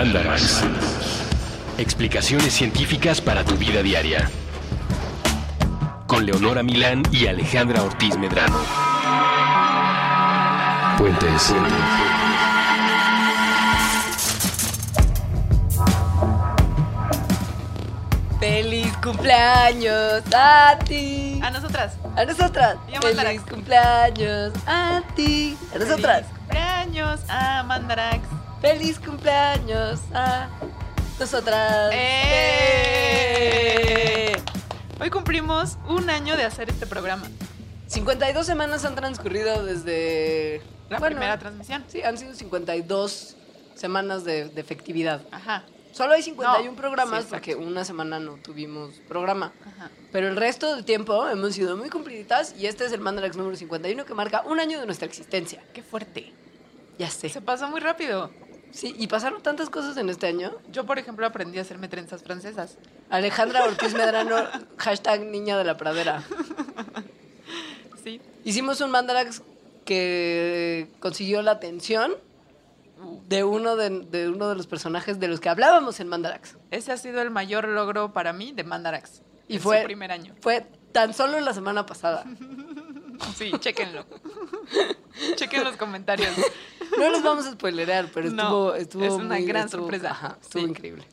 Mandarax. Explicaciones científicas para tu vida diaria. Con Leonora Milán y Alejandra Ortiz Medrano. Puentes. ¡Feliz cumpleaños a ti! A nosotras. A nosotras. Y a ¡Feliz Mandarax. cumpleaños a ti! A nosotras. Feliz cumpleaños a Mandarax. ¡Feliz cumpleaños a nosotras! ¡Eh! Hoy cumplimos un año de hacer este programa. 52 semanas han transcurrido desde... La bueno, primera transmisión. Sí, han sido 52 semanas de, de efectividad. Ajá. Solo hay 51 No, programas sí, porque una semana no tuvimos programa. Ajá. Pero el resto del tiempo hemos sido muy cumpliditas y este es el Mandarax número 51 que marca un año de nuestra existencia. Qué fuerte. Ya sé. Se pasó muy rápido. Sí, y pasaron tantas cosas en este año. Yo, por ejemplo, aprendí a hacerme trenzas francesas. Alejandra Ortiz Medrano, hashtag niña de la pradera. Sí. Hicimos un Mandarax que consiguió la atención de uno de, de uno de los personajes de los que hablábamos en Mandarax. Ese ha sido el mayor logro para mí de Mandarax. Y en fue- su primer año. Fue tan solo la semana pasada. Sí, chéquenlo. Chequen los comentarios. No les vamos a spoilerear, pero No, estuvo, estuvo es una muy- gran estuvo- sorpresa. ajá, estuvo Sí. increíble.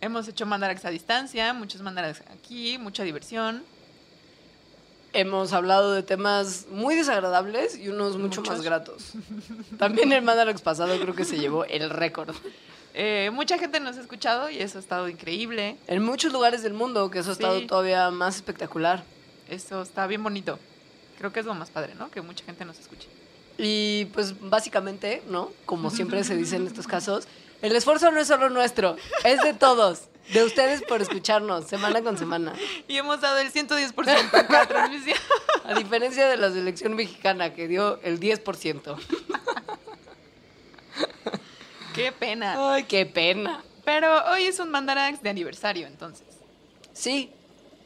Hemos hecho Mandarax a distancia, muchos Mandarax aquí, mucha diversión. Hemos hablado de temas muy desagradables y unos mucho Muchos. más gratos. También el Mandarax pasado creo que se llevó el récord. Eh, mucha gente nos ha escuchado y eso ha estado increíble. En muchos lugares del mundo, que eso ha Sí. estado todavía más espectacular. Eso está bien bonito. Creo que es lo más padre, ¿no? Que mucha gente nos escuche. Y pues básicamente, ¿no? Como siempre se dice en estos casos, el esfuerzo no es solo nuestro, es de todos, de ustedes por escucharnos semana con semana. Y hemos dado el 110% en cada transmisión. A diferencia de la selección mexicana que dio el 10%. Qué pena. Ay, qué pena. Pero hoy es un Mandarax de aniversario, entonces. Sí,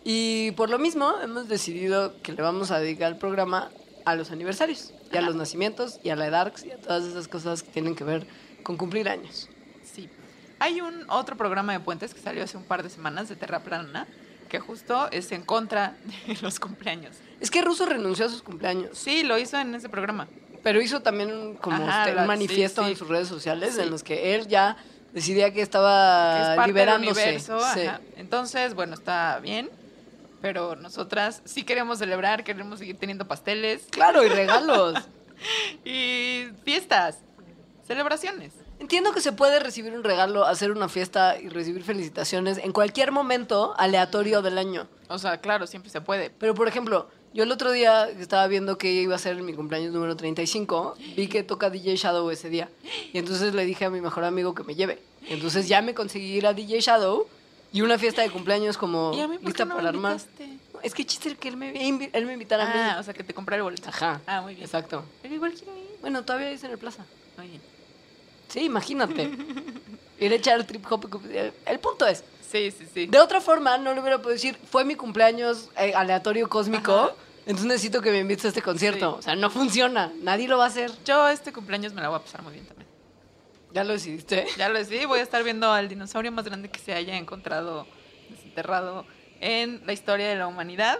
y por lo mismo hemos decidido que le vamos a dedicar el programa a los aniversarios, y a los nacimientos, y a la EDARX, y a todas esas cosas que tienen que ver con cumplir años. Sí. Hay un otro programa de puentes que salió hace un par de semanas de Terra Plana que justo es en contra de los cumpleaños. Es que Russo renunció a sus cumpleaños, Sí, lo hizo en ese programa. pero hizo también un- como Ajá, usted, la- un manifiesto sí, sí. en sus redes sociales Sí. en los que él ya decidía que que estaba es parte liberándose. del universo. Entonces, bueno, está bien. Pero nosotras sí queremos celebrar, queremos seguir teniendo pasteles Claro, y regalos. y fiestas, celebraciones. Entiendo que se puede recibir un regalo, hacer una fiesta y recibir felicitaciones en cualquier momento aleatorio del año. O sea, claro, siempre se puede. Pero, por ejemplo, yo el otro día estaba viendo que iba a ser mi cumpleaños número 35, vi que toca DJ Shadow ese día. Y entonces le dije a mi mejor amigo que me lleve. Y entonces ya me conseguí ir a DJ Shadow y una fiesta de cumpleaños como ¿Y a mí por lista qué no para me armar. invitaste? Es que chiste que él me, él me invitara a mí. Ah, o sea, que te compré el boleto. Ajá. Ah, muy bien. Exacto. Pero igual quiero ir. Bueno, todavía es en el plaza. Muy bien. Sí, imagínate. Ir a echar trip hop. El punto es, Sí, sí, sí. De otra forma, no le hubiera podido decir, fue mi cumpleaños eh, aleatorio cósmico, Ajá. entonces necesito que me invites a este concierto. Sí. O sea, no funciona, nadie lo va a hacer. Yo este cumpleaños me la voy a pasar muy bien también. Ya lo decidiste. Ya lo decidí, voy a estar viendo al dinosaurio más grande que se haya encontrado desenterrado en la historia de la humanidad.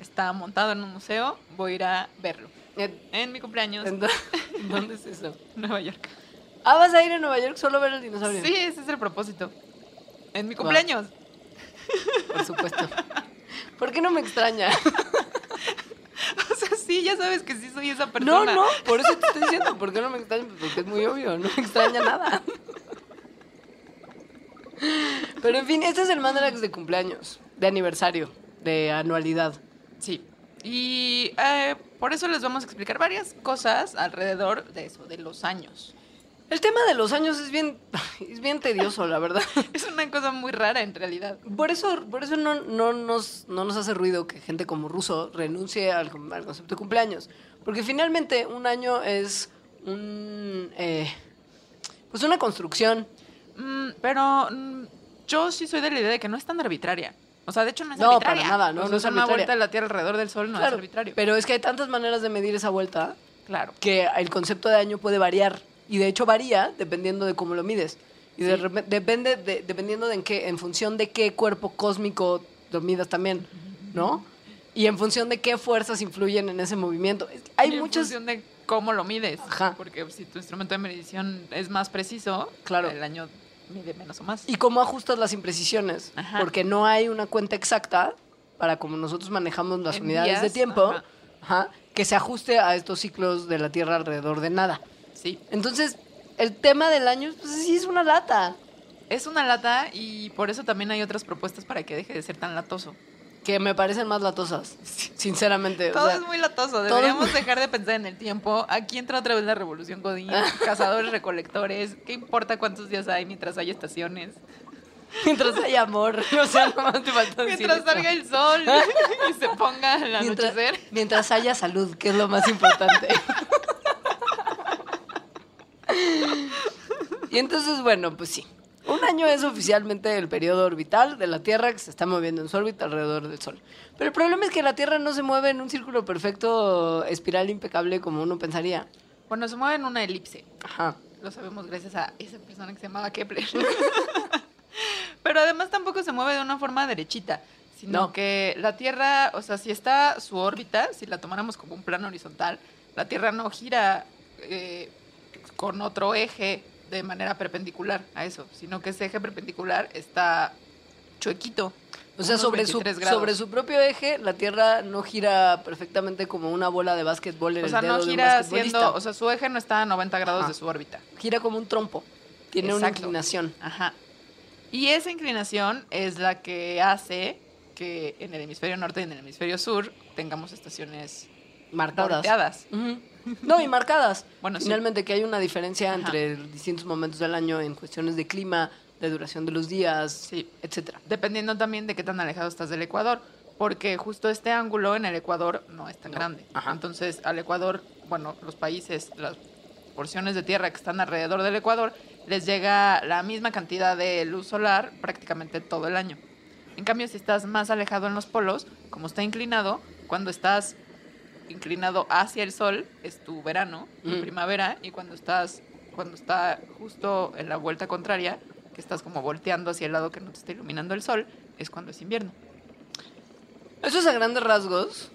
Está montado en un museo, voy a ir a verlo. Eh, En mi cumpleaños, ¿en dó- ¿Dónde es eso? Nueva York. Ah, vas a ir a Nueva York solo a ver el dinosaurio. Sí, ese es el propósito. En mi cumpleaños. Por supuesto. ¿Por qué no me extraña? O sea, sí, ya sabes que sí soy esa No, persona. no, por eso te estoy diciendo, ¿por qué no me extraña? Porque es muy obvio, no me extraña nada. Pero en fin, este es el Mandarax de cumpleaños, de aniversario, de anualidad. Sí. Y eh, por eso les vamos a explicar varias cosas alrededor de eso, de los años. El tema de los años es bien, es bien tedioso, la verdad. Es una cosa muy rara en realidad. Por eso, por eso no, no, nos, no nos hace ruido que gente como Russo renuncie al, al concepto de cumpleaños. Porque finalmente un año es un, eh, pues una construcción. Mm, pero mm, yo sí soy de la idea de que no es tan arbitraria. O sea, de hecho no es No, arbitraria. para nada, no, no es una arbitraria. vuelta de la Tierra alrededor del Sol no es arbitrario. pero es que hay tantas maneras de medir esa vuelta claro. que el concepto de año puede variar. Y de hecho varía dependiendo de cómo lo mides. Y de Sí. repe- depende, de- dependiendo de en qué, en función de qué cuerpo cósmico lo midas también, ¿no? Y en función de qué fuerzas influyen en ese movimiento. Hay Y en función de cómo lo mides. Ajá. Porque si tu instrumento de medición es más preciso, Claro. el año mide menos o más. Y cómo ajustas las imprecisiones. Ajá. Porque no hay una cuenta exacta para como nosotros manejamos las En unidades de tiempo, ajá, que se ajuste a estos ciclos de la Tierra alrededor de nada. Sí. Entonces, el tema del año, pues sí es una lata. Es una lata y por eso también hay otras propuestas para que deje de ser tan latoso. Que me parecen más latosas, sinceramente. o Todo sea, es muy latoso. Deberíamos dejar de pensar en el tiempo. Aquí entra otra vez la revolución Godín. Cazadores, recolectores. ¿Qué importa cuántos días hay mientras hay estaciones? mientras hay amor. O sea, nomás te falta Mientras salga el sol y se ponga el mientras, anochecer. mientras haya salud, que es lo más importante. Y entonces, bueno, pues sí. Un año es oficialmente el periodo orbital de la Tierra que se está moviendo en su órbita alrededor del Sol. Pero el problema es que la Tierra no se mueve en un círculo perfecto, espiral impecable como uno pensaría. Bueno, se mueve en una elipse. Ajá. Lo sabemos gracias a esa persona que se llamaba Kepler. Pero además tampoco se mueve de una forma derechita, sino No. que la Tierra, o sea, si está su órbita, si la tomáramos como un plano horizontal, la Tierra no gira eh, con otro eje de manera perpendicular a eso, sino que ese eje perpendicular está chuequito. O sea, sobre su, 23 grados. sobre su propio eje, la Tierra no gira perfectamente como una bola de básquetbol en O sea, el dedo no de un gira siendo, o sea, su eje no está a 90 grados Ajá. de su órbita. gira como un trompo. Tiene una inclinación. Ajá. Y esa inclinación es la que hace que en el hemisferio norte y en el hemisferio sur tengamos estaciones Marcadas. No, y marcadas. Bueno, sí. Finalmente que hay una diferencia Ajá. entre distintos momentos del año en cuestiones de clima, de duración de los días, Sí. etcétera. Dependiendo también de qué tan alejado estás del Ecuador. Porque justo este ángulo en el Ecuador no es tan No. grande. Ajá. Entonces, al Ecuador, bueno, los países, las porciones de tierra que están alrededor del Ecuador, les llega la misma cantidad de luz solar prácticamente todo el año. En cambio, si estás más alejado en los polos, como está inclinado, cuando estás inclinado hacia el sol es tu verano, tu Mm. primavera, y cuando estás cuando está justo en la vuelta contraria, que estás como volteando hacia el lado que no te está iluminando el sol, es cuando es invierno. Eso es a grandes rasgos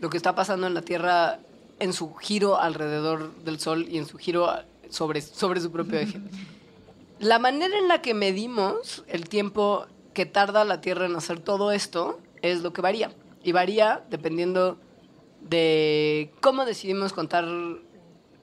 lo que está pasando en la Tierra en su giro alrededor del Sol y en su giro sobre, sobre su propio eje. La manera en la que medimos el tiempo que tarda la Tierra en hacer todo esto es lo que varía. Y varía dependiendo de cómo decidimos contar,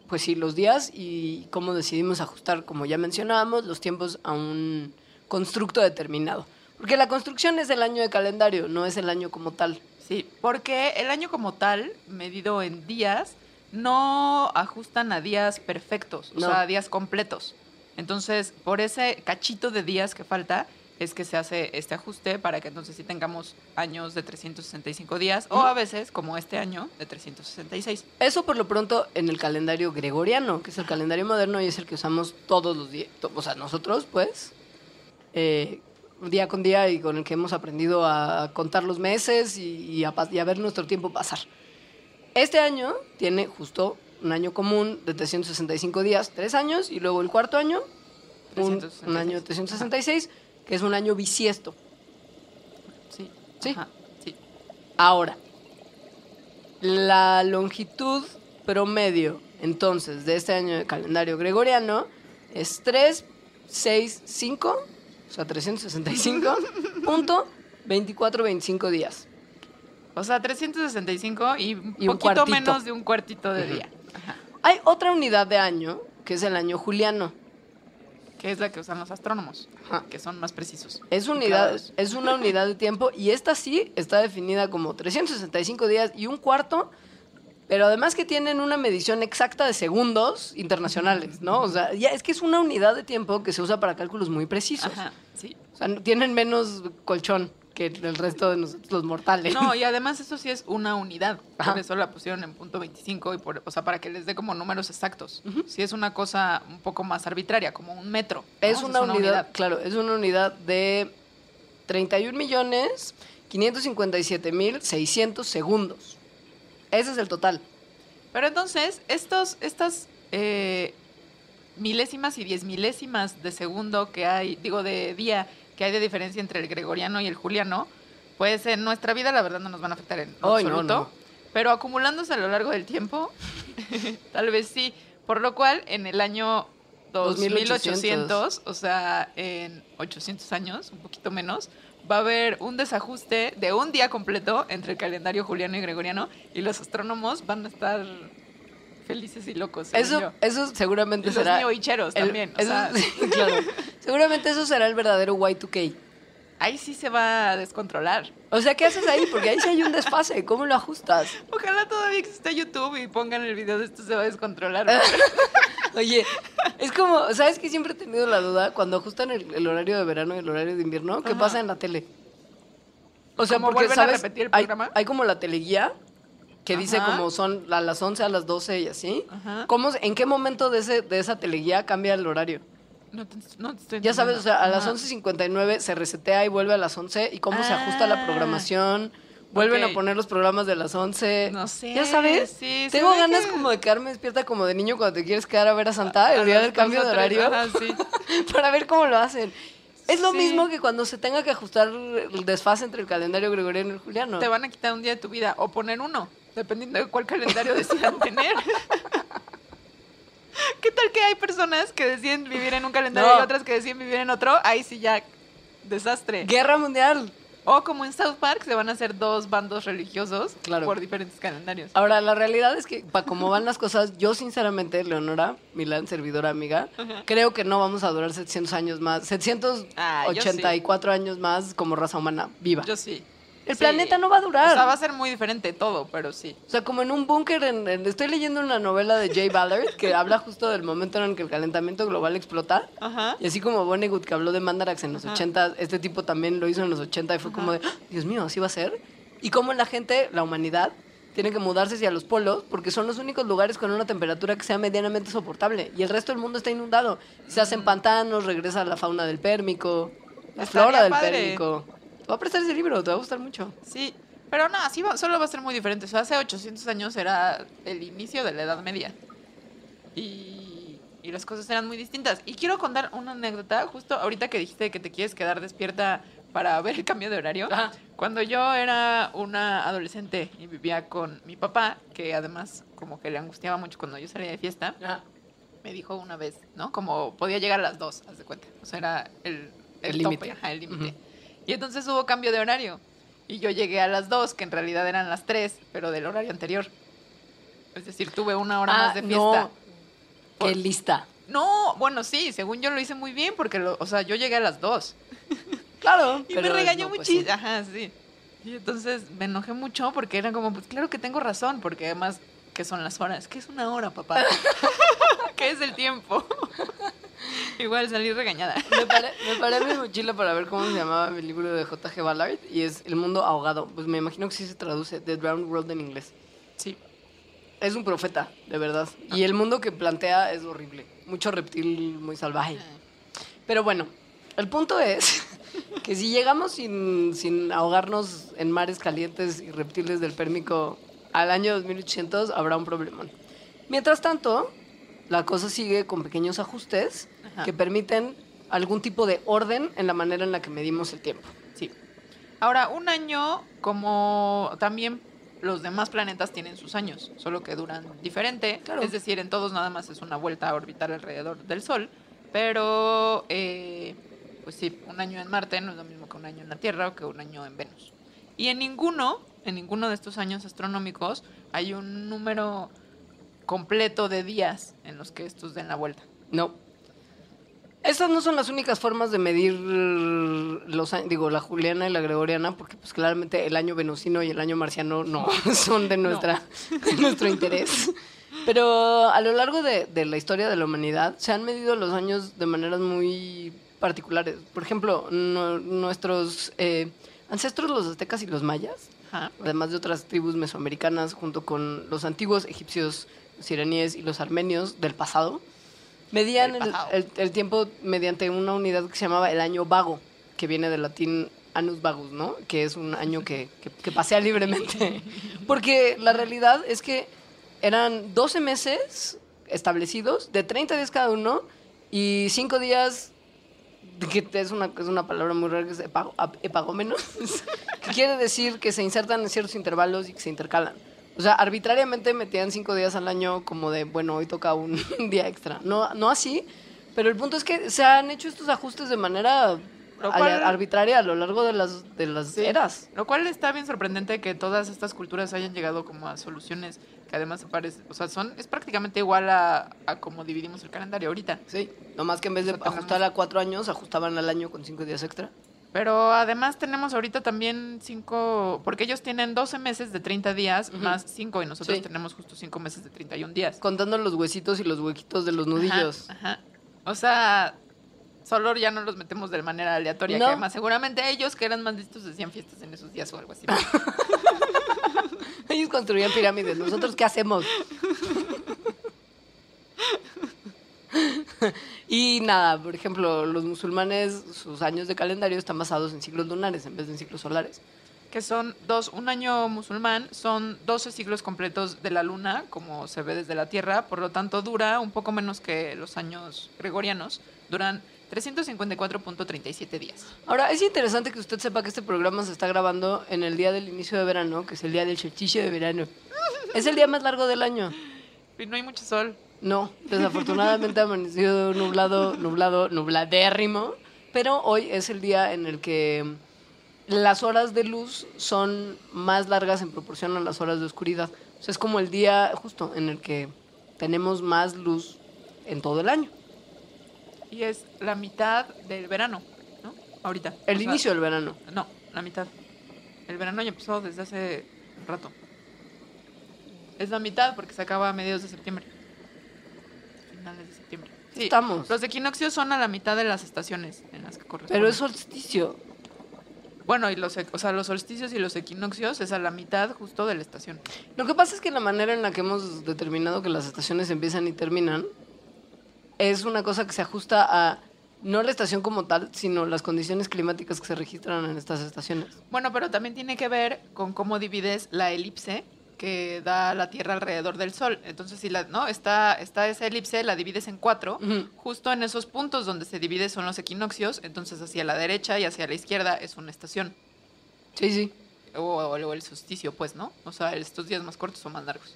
pues sí, los días y cómo decidimos ajustar, como ya mencionábamos, los tiempos a un constructo determinado. Porque la construcción es el año de calendario, no es el año como tal. Sí, porque el año como tal, medido en días, no ajustan a días perfectos, o sea, a días completos. Entonces, por ese cachito de días que falta, es que se hace este ajuste para que entonces sí tengamos años de 365 días, o a veces, como este año, de 366. Eso por lo pronto en el calendario gregoriano, que es el calendario moderno y es el que usamos todos los días, o sea, nosotros pues, eh, día con día y con el que hemos aprendido a contar los meses y, y a, pas- y a ver nuestro tiempo pasar. Este año tiene justo un año común de 365 días, tres años, y luego el cuarto año, un, 366. un año de 366, que es un año bisiesto. Sí. Sí. Ajá, sí. Ahora, la longitud promedio entonces de este año de calendario gregoriano es 3, 6, 5, o sea, 365, punto 24, 25 días. O sea, 365 y un Y un poquito menos de un cuartito de día. Ajá. Hay otra unidad de año, que es el año juliano. Que es la que usan los astrónomos, Ajá. que son más precisos. Es, unidad, es una unidad de tiempo y esta sí está definida como 365 días y un cuarto, pero además que tienen una medición exacta de segundos internacionales, ¿no? O sea, ya es que es una unidad de tiempo que se usa para cálculos muy precisos. Ajá, sí. O sea, tienen menos colchón que el resto de nosotros los mortales. No, y además eso sí es una unidad. Ajá. Por eso la pusieron en punto 25, y por, o sea, para que les dé como números exactos. Sí es una cosa un poco más arbitraria, como un metro. ¿no? Es una, unidad, claro, es una unidad de 31 millones 557 mil 600 segundos. Ese es el total. Pero entonces, estos, estas eh, milésimas y diez milésimas de segundo que hay, digo, de día que hay de diferencia entre el gregoriano y el juliano, pues en nuestra vida la verdad no nos van a afectar en no, absoluto. no. Pero acumulándose a lo largo del tiempo, tal vez sí. Por lo cual, en el año 2800, o sea, en 800 años, un poquito menos, va a haber un desajuste de un día completo entre el calendario juliano y gregoriano y los astrónomos van a estar felices y locos. Eso, yo. eso seguramente Y los será. neohicheros el- también. o eso- sea, sí, claro. Seguramente eso será el verdadero Y2K. ahí sí se va a descontrolar. O sea, ¿qué haces ahí? Porque ahí sí hay un desfase. ¿Cómo lo ajustas? Ojalá todavía exista YouTube y pongan el video de esto se va a descontrolar. Oye, es como, ¿sabes que Siempre he tenido la duda cuando ajustan el, el horario de verano y el horario de invierno, ¿qué Ajá. pasa en la tele? O sea, ¿Cómo porque vuelven a ¿sabes? repetir el Hay- programa? Hay, como la teleguía que dice como son a las 11 a las 12 y así. Ajá. ¿Cómo, ¿En qué momento de, ese, de esa teleguía cambia el horario? No te, no te Ya sabes, o sea, a las Ajá. 11.59 se resetea y vuelve a las 11 y cómo se ajusta la Ah. programación. Vuelven a poner los programas de las 11. No sé, Ya sabes, sí, tengo ganas que- como de quedarme despierta como de niño cuando te quieres quedar a ver a Santa A el día del cambio de horario ajá, sí. para ver cómo lo hacen. Es lo Sí. mismo que cuando se tenga que ajustar el desfase entre el calendario gregoriano y el juliano. Te van a quitar un día de tu vida o poner uno, dependiendo de cuál calendario decidan tener. ¿Qué tal que hay personas que deciden vivir en un calendario No. y otras que deciden vivir en otro? Ahí sí ya, desastre. Guerra mundial. O como en South Park se van a hacer dos bandos religiosos Claro. por diferentes calendarios. Ahora, la realidad es que, para cómo van las cosas, yo sinceramente, Leonora, Milán, servidora amiga, creo que no vamos a durar 700 años más, 784 años más como raza humana viva. Yo sí. El Sí. planeta no va a durar. O sea, va a ser muy diferente todo, pero sí. O sea, como en un búnker, en, en- estoy leyendo una novela de Jay Ballard que habla justo del momento en el que el calentamiento global explota. Ajá. Y así como Vonnegut que habló de Mandarax en los Ajá. 80, este tipo también lo hizo en los 80 y fue como de, "Ah, Dios mío, así va a ser. Y como la gente, la humanidad, tiene que mudarse hacia los polos porque son los únicos lugares con una temperatura que sea medianamente soportable. Y el resto del mundo está inundado. Se hacen pantanos, regresa la fauna del Pérmico, la Estaría flora del padre. Pérmico. Va a prestar ese libro, te va a gustar mucho. Sí, pero no, así va- solo va a ser muy diferente. O sea, hace 800 años era el inicio de la Edad Media. Y, y las cosas eran muy distintas. Y quiero contar una anécdota, justo ahorita que dijiste que te quieres quedar despierta para ver el cambio de horario. Ajá. Cuando yo era una adolescente y vivía con mi papá, que además como que le angustiaba mucho cuando yo salía de fiesta, me dijo una vez, ¿no? Como podía llegar a las dos, haz de cuenta. O sea, era el, límite. ajá, el límite. Y entonces hubo cambio de horario. Y yo llegué a las dos, que en realidad eran las tres, pero del horario anterior. Es decir, tuve una hora Ah, más de fiesta. no. Por- Qué lista. No, bueno, sí, según yo lo hice muy bien, porque, lo- o sea, yo llegué a las dos. Claro. Y me regañó no, pues muchísimo. sí. Ajá, sí. Y entonces me enojé mucho porque era como, pues claro que tengo razón, porque además, ¿qué son las horas? ¿Qué es una hora, papá? ¿Qué es el tiempo? Igual salí regañada. Me paré, me paré en mi mochila para ver cómo se llamaba el libro de J.G. Ballard y es El mundo ahogado. Pues me imagino que sí se traduce, The Drowned World en inglés. Sí. Es un profeta, de verdad. Y el mundo que plantea es horrible. Mucho reptil muy salvaje. Pero bueno, el punto es que si llegamos sin, sin ahogarnos en mares calientes y reptiles del Pérmico al año 2800, habrá un problemón. Mientras tanto, la cosa sigue con pequeños ajustes Ajá. que permiten algún tipo de orden en la manera en la que medimos el tiempo. Sí. Ahora, un año, como también los demás planetas tienen sus años, solo que duran diferente. Claro. Es decir, en todos nada más es una vuelta a orbitar alrededor del Sol. Pero, eh, pues sí, un año en Marte no es lo mismo que un año en la Tierra o que un año en Venus. Y en ninguno, en ninguno de estos años astronómicos, hay un número completo de días en los que estos den la vuelta. No. Estas no son las únicas formas de medir los años, digo, la juliana y la gregoriana, porque pues claramente el año venusino y el año marciano no son de, nuestra, de nuestro interés. Pero a lo largo de, de la historia de la humanidad se han medido los años de maneras muy particulares. Por ejemplo, no- nuestros eh, ancestros, los aztecas y los mayas, Ajá. además de otras tribus mesoamericanas, junto con los antiguos egipcios, los iraníes y los armenios del pasado, medían el, pasado. el- el tiempo mediante una unidad que se llamaba el año vago, que viene del latín annus vagus, ¿no? Que es un año que, que- que pasea libremente. Porque la realidad es que eran 12 meses establecidos de 30 días cada uno y 5 días que es una, es una palabra muy rara que es epagómenos, que quiere decir que se insertan en ciertos intervalos y que se intercalan. O sea, arbitrariamente metían cinco días al año como de, bueno, hoy toca un día extra. No, no así, pero el punto es que se han hecho estos ajustes de manera cual- arbitraria a lo largo de las, de las Sí. eras. Lo cual está bien sorprendente que todas estas culturas hayan llegado como a soluciones que además se parecen, o sea, son, es prácticamente igual a, a como dividimos el calendario ahorita. Sí, nomás que en vez de O sea, ajustar a cuatro años, ajustaban al año con cinco días extra. Pero además tenemos ahorita también cinco, porque ellos tienen 12 meses de 30 días más 5 y nosotros Sí. tenemos justo 5 meses de 31 días. Contando los huesitos y los huequitos de los nudillos. Ajá, ajá. O sea, solo ya no los metemos de manera aleatoria. No. Que además, seguramente ellos que eran más listos hacían fiestas en esos días o algo así. Ellos construían pirámides. ¿Nosotros qué hacemos? y nada, por ejemplo, los musulmanes, sus años de calendario están basados en ciclos lunares en vez de en ciclos solares. que son dos, un año musulmán, son 12 siglos completos de la luna, como se ve desde la Tierra, por lo tanto dura un poco menos que los años gregorianos, duran 354.37 días. Ahora, es interesante que usted sepa que este programa se está grabando en el día del inicio de verano, que es el día del chelchiche de verano. Es el día más largo del año. Y no hay mucho sol. No, desafortunadamente ha amanecido nublado, nublado, nubladérrimo, pero hoy es el día en el que las horas de luz son más largas en proporción a las horas de oscuridad. O sea, es como el día justo en el que tenemos más luz en todo el año. Y es la mitad del verano, ¿no? Ahorita. El O sea, inicio del verano. No, la mitad. El verano ya empezó desde hace un rato. Es la mitad porque se acaba a mediados de septiembre. Finales de septiembre. Sí, Estamos. Los equinoccios son a la mitad de las estaciones en las que corresponden. Pero es solsticio. Bueno, y los, e- o sea, los solsticios y los equinoccios es a la mitad justo de la estación. Lo que pasa es que la manera en la que hemos determinado que las estaciones empiezan y terminan es una cosa que se ajusta a no la estación como tal, sino las condiciones climáticas que se registran en estas estaciones. Bueno, pero también tiene que ver con cómo divides la elipse que da la Tierra alrededor del Sol. Entonces, si la, no, está, está esa elipse, la divides en cuatro. Justo en esos puntos donde se divide son los equinoccios, entonces hacia la derecha y hacia la izquierda es una estación. Sí, sí. O, o- o el solsticio, pues, ¿no? O sea, estos días más cortos o más largos.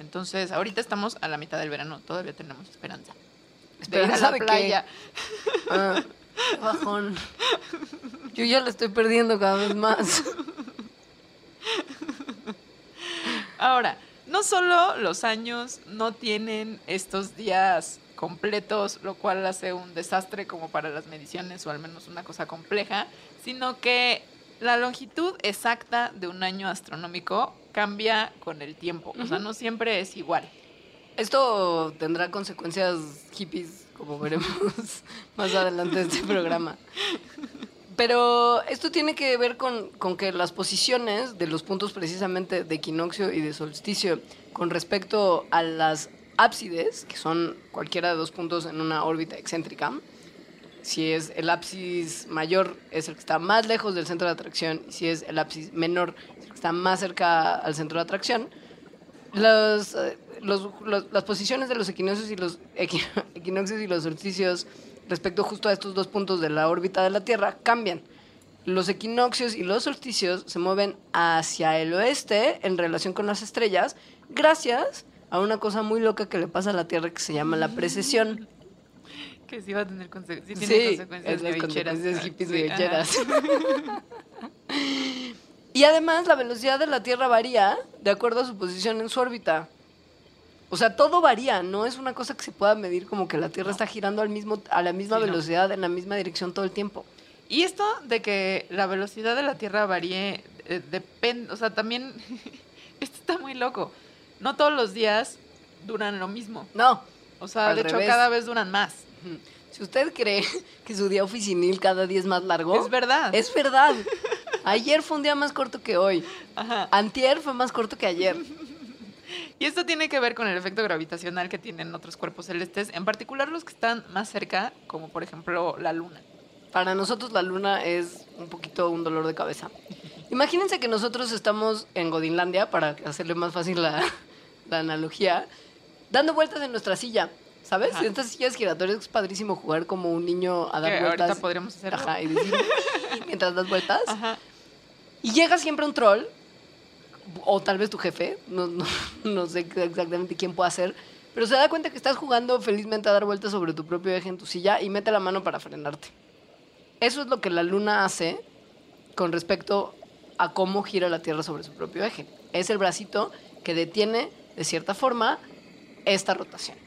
Entonces, ahorita estamos a la mitad del verano, todavía tenemos esperanza. De ir a ¿Esperanza la de playa. Ah, bajón. Yo ya la estoy perdiendo cada vez más. Ahora, no solo los años no tienen estos días completos, lo cual hace un desastre como para las mediciones o al menos una cosa compleja, sino que la longitud exacta de un año astronómico cambia con el tiempo, o sea, no siempre es igual. Esto tendrá consecuencias hippies, como veremos más adelante en este programa. Pero esto tiene que ver con, con que las posiciones de los puntos precisamente de equinoccio y de solsticio con respecto a las ábsides, que son cualquiera de dos puntos en una órbita excéntrica, si es el ábsis mayor es el que está más lejos del centro de atracción y si es el ábsis menor es el que está más cerca al centro de atracción, los, eh, los- los- las posiciones de los equinoccios y los equi- equinoccios y los solsticios respecto justo a estos dos puntos de la órbita de la Tierra cambian. Los equinoccios y los solsticios se mueven hacia el oeste en relación con las estrellas gracias a una cosa muy loca que le pasa a la Tierra que se llama la precesión. Que sí va a tener conse- sí tiene Sí, consecuencias es las neoicheras. consecuencias hippies Sí. Y además la velocidad de la Tierra varía de acuerdo a su posición en su órbita. O sea, todo varía, no es una cosa que se pueda medir como que la Tierra está girando al mismo, a la misma Sí, no. velocidad, en la misma dirección todo el tiempo. Y esto de que la velocidad de la Tierra varíe, eh, depende, o sea, también, esto está muy loco. No todos los días duran lo mismo. No, O sea, Al de hecho, cada vez duran más. si usted cree que su día oficinil cada día es más largo, Es verdad. es verdad. Ayer fue un día más corto que hoy. Ajá. Antier fue más corto que ayer. Y esto tiene que ver con el efecto gravitacional que tienen otros cuerpos celestes, en particular los que están más cerca, como por ejemplo la Luna. Para nosotros la luna es un poquito un dolor de cabeza. Imagínense que nosotros estamos en Godinlandia, para hacerle más fácil la, la analogía, dando vueltas en nuestra silla, ¿sabes? Ajá. En estas sillas giratorias es padrísimo jugar como un niño a dar Que vueltas. ahorita podríamos hacerlo. Ajá, y decir, mientras das vueltas. Ajá. Y llega siempre un troll, o tal vez tu jefe, no, no, no sé exactamente quién puede ser, pero se da cuenta que estás jugando felizmente a dar vueltas sobre tu propio eje en tu silla y mete la mano para frenarte. Eso es lo que la luna hace con respecto a cómo gira la Tierra sobre su propio eje. Es el bracito que detiene, de cierta forma, esta rotación.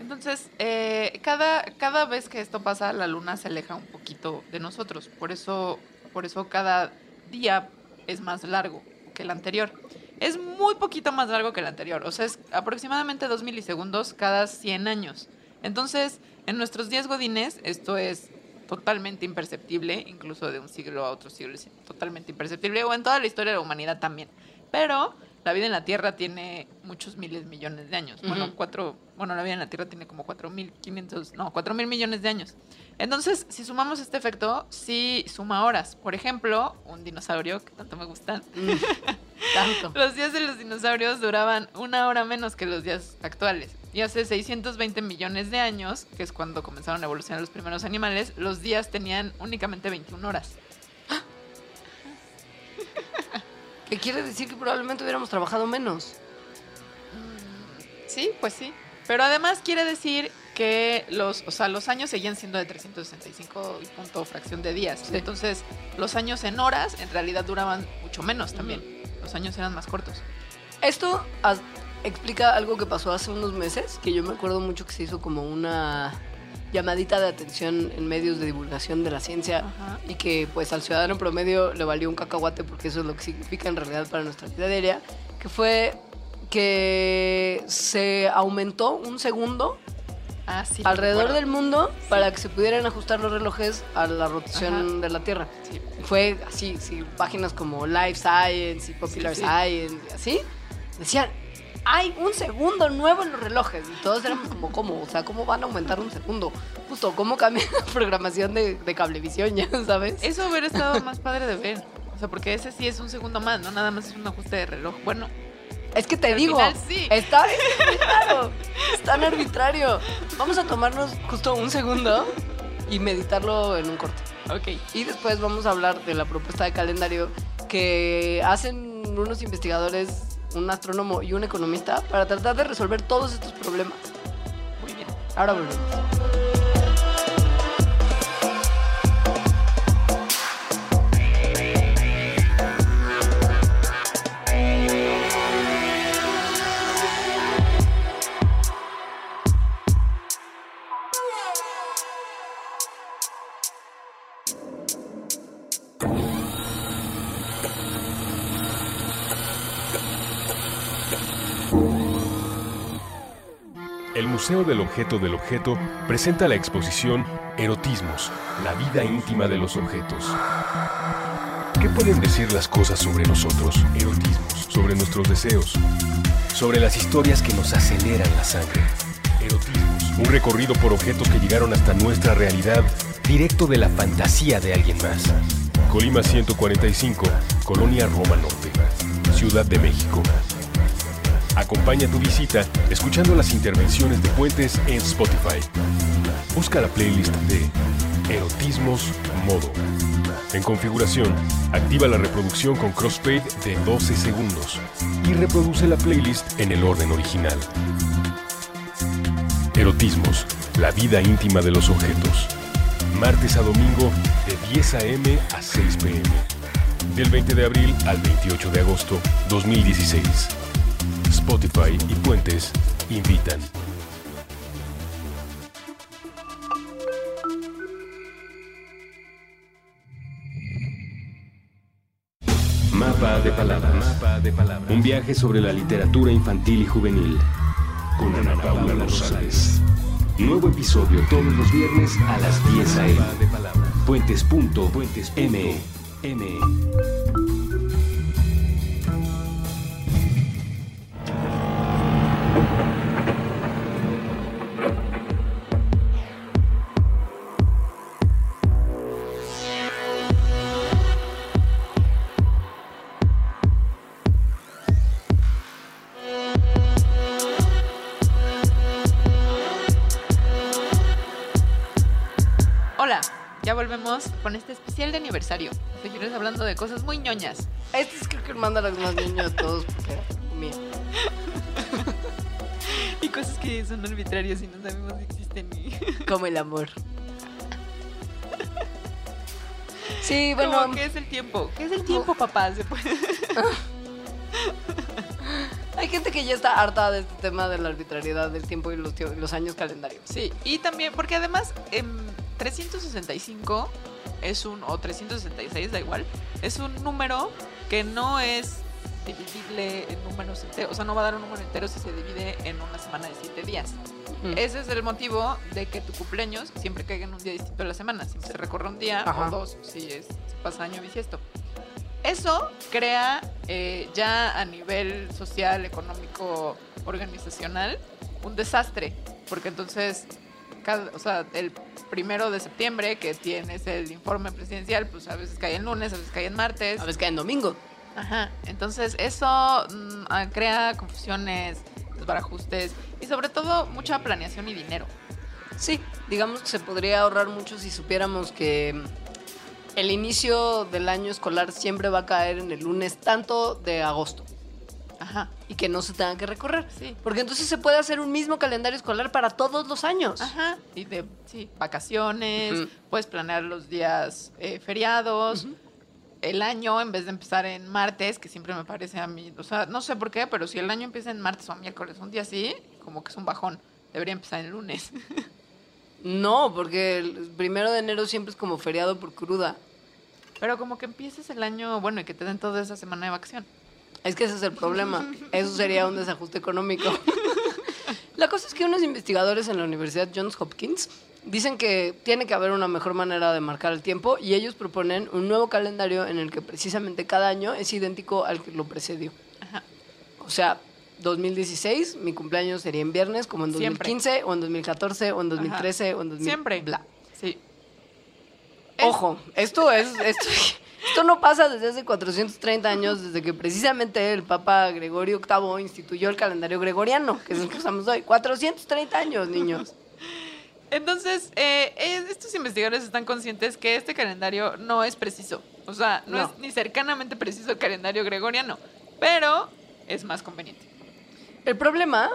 Entonces, eh, cada, cada vez que esto pasa, la luna se aleja un poquito de nosotros. Por eso, por eso cada día es más largo que el anterior. Es muy poquito más largo que el anterior. O sea, es aproximadamente 2 milisegundos cada 100 años. Entonces, en nuestros días godines, esto es totalmente imperceptible, incluso de un siglo a otro siglo es totalmente imperceptible, o en toda la historia de la humanidad también. Pero la vida en la Tierra tiene muchos miles millones de años. Bueno, cuatro, bueno, la vida en la Tierra tiene como 4.500, no, 4.000 millones de años. Entonces, si sumamos este efecto, sí suma horas. Por ejemplo, un dinosaurio, que tanto me gustan, Mm, tanto. los días de los dinosaurios duraban una hora menos que los días actuales. Y hace 620 millones de años, que es cuando comenzaron a evolucionar los primeros animales, los días tenían únicamente 21 horas. Que quiere decir que probablemente hubiéramos trabajado menos. Sí, pues sí. Pero además quiere decir que los, o sea, los años seguían siendo de 365 y punto fracción de días. Sí. Entonces, los años en horas en realidad duraban mucho menos también. Los años eran más cortos. Esto explica algo que pasó hace unos meses, que yo me acuerdo mucho que se hizo como una llamadita de atención en medios de divulgación de la ciencia Ajá. y que pues al ciudadano promedio le valió un cacahuate porque eso es lo que significa en realidad para nuestra vida diaria, que fue que se aumentó un segundo Ah, sí. alrededor del mundo para que se pudieran ajustar los relojes a la rotación Ajá. de la Tierra. Sí. Fue así, sí, páginas como Life Science y Popular Sí, sí. Science y así, decían, hay un segundo nuevo en los relojes. Y todos éramos como, ¿cómo? O sea, ¿cómo van a aumentar un segundo? Justo, ¿cómo cambia la programación de, de cablevisión ya, sabes? Eso hubiera estado más padre de ver. O sea, porque ese sí es un segundo más, ¿no? Nada más es un ajuste de reloj. Bueno, Es que te Al digo, final sí. está claro, es tan arbitrario. Vamos a tomarnos justo un segundo y meditarlo en un corte. ok. Y después vamos a hablar de la propuesta de calendario que hacen unos investigadores, un astrónomo y un economista para tratar de resolver todos estos problemas. Muy bien. Ahora volvemos. Museo del Objeto del Objeto presenta la exposición Erotismos, la vida íntima de los objetos. ¿Qué pueden decir las cosas sobre nosotros? Erotismos, sobre nuestros deseos, sobre las historias que nos aceleran la sangre. Erotismos, un recorrido por objetos que llegaron hasta nuestra realidad, directo de la fantasía de alguien más. Colima 145, Colonia Roma Norte, Ciudad de México. Acompaña tu visita escuchando las intervenciones de Puentes en Spotify. Busca la playlist de Erotismos Modo. En configuración, activa la reproducción con crossfade de 12 segundos y reproduce la playlist en el orden original. Erotismos, la vida íntima de los objetos. Martes a domingo de 10 a.m. a 6 p.m. Del 20 de abril al 28 de agosto 2016. Spotify y Puentes invitan. Mapa de palabras. Un viaje sobre la literatura infantil y juvenil. Con Ana Paula Rosales. Nuevo episodio todos los viernes a las 10 a.m. Puentes.me. M. con este especial de aniversario. Seguiremos hablando de cosas muy ñoñas. Este es creo que manda los más niños de todos porque era mía. Y cosas que son arbitrarias y no sabemos si existen ni... Como el amor. Sí, bueno. Como, ¿Qué es el tiempo? ¿Qué es el tiempo, papá? Se puede- Hay gente que ya está harta de este tema de la arbitrariedad del tiempo y los, y los años calendarios. Sí, y también, porque además, em, 365 es un, o 366, da igual, es un número que no es divisible en números enteros, o sea, no va a dar un número entero si se divide en una semana de 7 días. Mm. Ese es el motivo de que tu cumpleaños siempre caiga en un día distinto de la semana, siempre se recorre un día Ajá. o dos, si es, si pasa año bisiesto. Eso crea eh, ya a nivel social, económico, organizacional, un desastre, porque entonces, cada- o sea, el primero de septiembre que tienes el informe presidencial, pues a veces cae en lunes, a veces cae en martes. A veces cae en domingo. Ajá. Entonces eso mm, ah, crea confusiones, desbarajustes y sobre todo mucha planeación y dinero. Sí, digamos que se podría ahorrar mucho si supiéramos que el inicio del año escolar siempre va a caer en el lunes tanto de agosto Ajá. y que no se tenga que recorrer. Sí. Porque entonces se puede hacer un mismo calendario escolar para todos los años. Ajá. Y de sí, vacaciones, puedes planear los días eh, feriados. El año, en vez de empezar en martes, que siempre me parece a mí, o sea, no sé por qué, pero si el año empieza en martes o miércoles, un día así, como que es un bajón. Debería empezar en lunes. No, porque el primero de enero siempre es como feriado por cruda. Pero como que empieces el año, bueno, y que te den toda esa semana de vacación. Es que ese es el problema. Eso sería un desajuste económico. La cosa es que unos investigadores en la Universidad Johns Hopkins dicen que tiene que haber una mejor manera de marcar el tiempo y ellos proponen un nuevo calendario en el que precisamente cada año es idéntico al que lo precedió. Ajá. O sea, 2016, mi cumpleaños sería en viernes, como en Siempre. 2015, o en 2014, o en 2013, o en 2000. Siempre. Bla. Sí. Ojo, esto es. Esto, esto no pasa desde hace 430 años, desde que precisamente el Papa Gregorio VIII instituyó el calendario gregoriano, que es el que usamos hoy. 430 años, niños. Entonces, eh, estos investigadores están conscientes que este calendario no es preciso. O sea, no, No. es ni cercanamente preciso el calendario gregoriano, pero es más conveniente. El problema,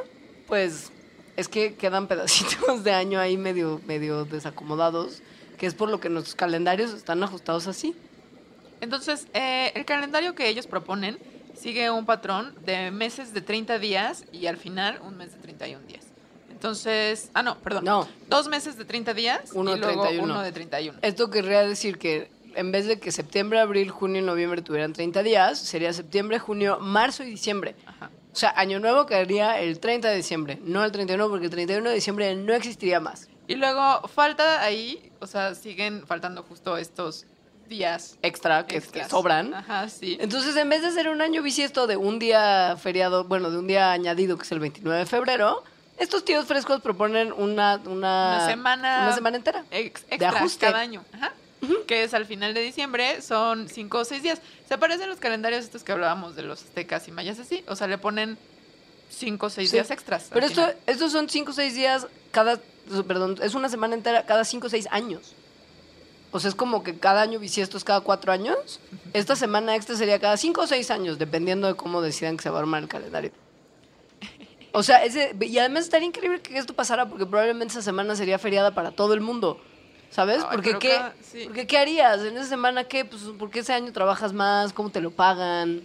pues, es que quedan pedacitos de año ahí medio, medio desacomodados, que es por lo que nuestros calendarios están ajustados así. Entonces, eh, el calendario que ellos proponen sigue un patrón de meses de 30 días y al final un mes de 31 días. Entonces, ah, no, perdón. No. Dos meses de 30 días Uno y luego 31. uno de 31. Esto querría decir que en vez de que septiembre, abril, junio y noviembre tuvieran 30 días, sería septiembre, junio, marzo y diciembre. Ajá. O sea, Año Nuevo caería el 30 de diciembre, no el 31, porque el 31 de diciembre no existiría más. Y luego falta ahí, o sea, siguen faltando justo estos días Extra, que, sobran. Ajá, sí. Entonces, en vez de hacer un año bisiesto de un día feriado, bueno, de un día añadido, que es el 29 de febrero, estos tíos frescos proponen una, una, Una semana- una semana entera. Ex- de extra ajuste. cada año. Ajá. Que es al final de diciembre, son cinco o seis días. Se parecen los calendarios estos que hablábamos de los aztecas y mayas así. O sea, le ponen cinco o seis Sí. días extras. Pero esto, estos son 5 o 6 días cada, perdón, es una semana entera cada 5 o 6 años. O sea, es como que cada año bisiesto es cada 4 años. Esta semana extra sería cada 5 o 6 años, dependiendo de cómo decidan que se va a armar el calendario. O sea, ese, y además estaría increíble que esto pasara porque probablemente esa semana sería feriada para todo el mundo. ¿Sabes? Ay, porque, ¿qué, cada- sí. porque ¿qué harías? En esa semana, ¿qué? Pues, ¿por qué ese año trabajas más? ¿Cómo te lo pagan?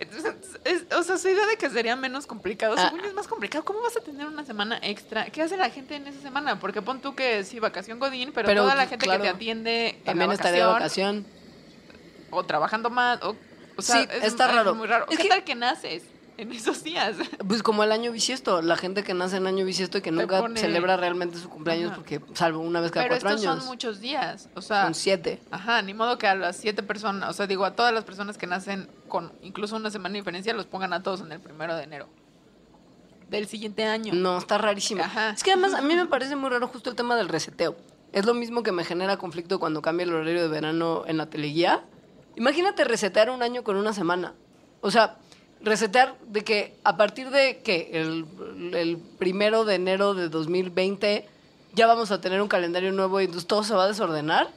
Entonces, es- o sea, su idea de que sería menos complicado, Ah. según yo es más complicado. ¿Cómo vas a tener una semana extra? ¿Qué hace la gente en esa semana? Porque pon tú que sí, vacación Godín, pero, Pero, toda la gente claro, que te atiende en También estaría de vacación, vacación. o trabajando más, o, o sea, Sí, es, está es raro. muy raro. Es ¿Qué que- tal que naces en esos días? Pues como el año bisiesto, la gente que nace en año bisiesto y que nunca pone- celebra realmente su cumpleaños Ajá. porque salvo una vez cada Pero cuatro estos años. son muchos días, o sea, Son siete. ajá, ni modo que a las siete personas, o sea, digo, a todas las personas que nacen con incluso una semana de diferencia, los pongan a todos en el primero de enero del siguiente año. No, está rarísimo. Ajá. Es que además a mí me parece muy raro justo el tema del reseteo. Es lo mismo que me genera conflicto cuando cambia el horario de verano en la teleguía. Imagínate resetear un año con una semana. O sea, resetear de que a partir de que el, el primero de enero de 2020 ya vamos a tener un calendario nuevo y entonces todo se va a desordenar.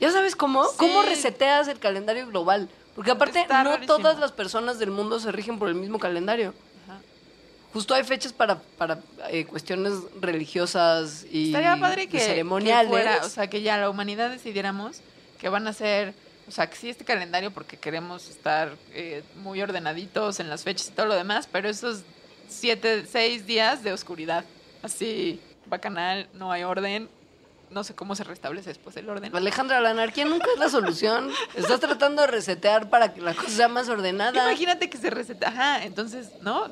¿Ya sabes cómo? Sí. ¿Cómo reseteas el calendario global? Porque aparte Está no rarísimo. todas las personas del mundo se rigen por el mismo calendario. Ajá. Justo hay fechas para, para eh, cuestiones religiosas y Estaría padre que, ceremoniales. que fuera, o sea, que ya la humanidad decidiéramos que van a ser, o sea, que sí este calendario porque queremos estar eh, muy ordenaditos en las fechas y todo lo demás, pero esos siete, seis días de oscuridad, así, bacanal, no hay orden, no sé cómo se restablece después el orden. Alejandra, la anarquía nunca es la solución. Estás tratando de resetear para que la cosa sea más ordenada. Imagínate que se receta, ajá, entonces, ¿no?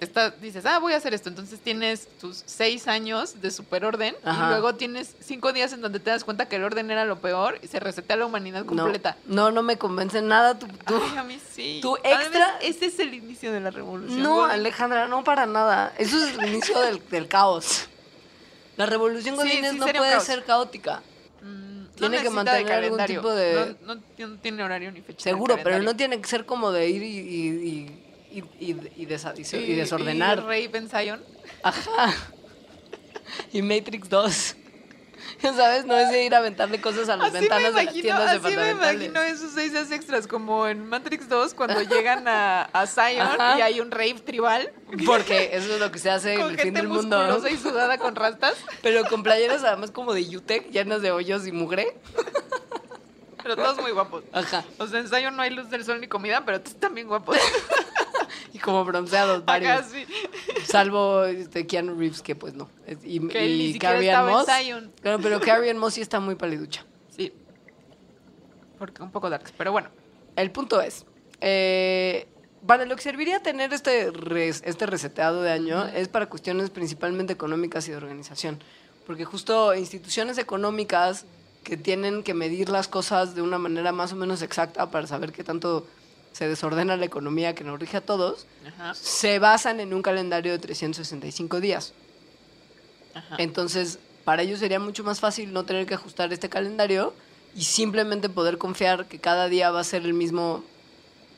Está, dices, ah, voy a hacer esto. Entonces tienes tus seis años de superorden Ajá. y luego tienes cinco días en donde te das cuenta que el orden era lo peor y se resetea la humanidad completa. No, no, no me convence nada. Tú, tú- Ay, a mí sí. tu vez extra- Ese es el inicio de la revolución. No. Alejandra, no para nada. Eso es el inicio del, del caos. La revolución Sí, Godínez sí no puede ser caótica. Mm, tiene que de mantener algún tipo de- No, no- no tiene horario ni fecha. Seguro, pero no tiene que ser como de ir y, y, y, y- y- y desa- y y desordenar. Y Rey Ben Zion. Ajá. Y Matrix 2. ¿Sabes? No es de ir a aventarle cosas a las Así me ventanas de las imagino, tiendas así me departamentales. imagino esos seis días extras, como en Matrix 2, cuando llegan a, a Zion Ajá. y hay un rave tribal. Porque eso es lo que se hace en el fin del mundo. musculosa y sudada con rastas. Pero con playeras además como de Utec, llenas de hoyos y mugre. Pero todos muy guapos. Ajá. O sea, en Zion no hay luz del sol ni comida, pero todos bien guapos. Y como bronceados varios. Acá sí. Salvo este, Keanu Reeves, que pues no. Y, Que ni Carrie Ann en Moss. Claro, pero Carrie Ann Moss sí está muy paliducha. Sí. Porque un poco darks, pero bueno. El punto es, eh, para lo que serviría tener este, res- este reseteado de año es para cuestiones principalmente económicas y de organización. Porque justo instituciones económicas que tienen que medir las cosas de una manera más o menos exacta para saber qué tanto se desordena la economía que nos rige a todos, Ajá. se basan en un calendario de 365 días. Ajá. Entonces, para ellos sería mucho más fácil no tener que ajustar este calendario y simplemente poder confiar que cada día va a ser el mismo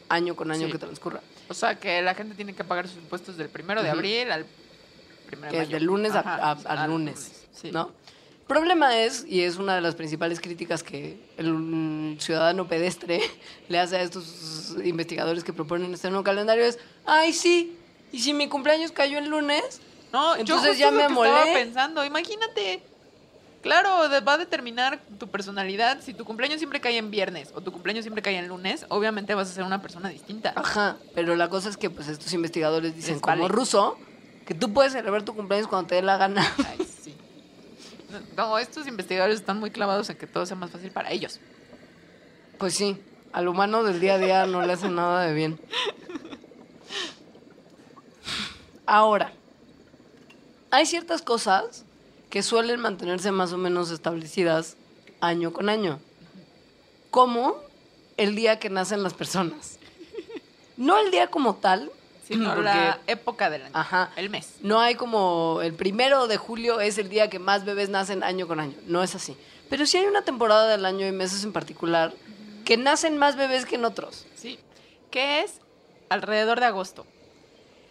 año con año Sí. que transcurra. O sea, que la gente tiene que pagar sus impuestos del primero de abril al primero Que de es mayo. de lunes a- Ajá, a- al lunes, Sí. ¿no? Problema es, y es una de las principales críticas que el mm, ciudadano pedestre le hace a estos investigadores que proponen este nuevo calendario, es, ay, sí, y si mi cumpleaños cayó el lunes, No, Entonces ya me que estaba amolé. pensando. Imagínate. Claro, va a determinar tu personalidad. Si tu cumpleaños siempre cae en viernes o tu cumpleaños siempre cae en lunes, obviamente vas a ser una persona distinta. Ajá, pero la cosa es que pues estos investigadores dicen, como ruso, que tú puedes celebrar tu cumpleaños cuando te dé la gana. Ay, sí. No, estos investigadores están muy clavados en que todo sea más fácil para ellos. Pues sí, al humano del día a día no le hace nada de bien. Ahora, hay ciertas cosas que suelen mantenerse más o menos establecidas año con año, como el día que nacen las personas. No el día como tal, Sino porque la época del año. Ajá. El mes. no hay como el primero de julio es el día que más bebés nacen año con año. No es así. Pero sí hay una temporada del año y meses en particular que nacen más bebés que en otros. Sí. Que es alrededor de agosto.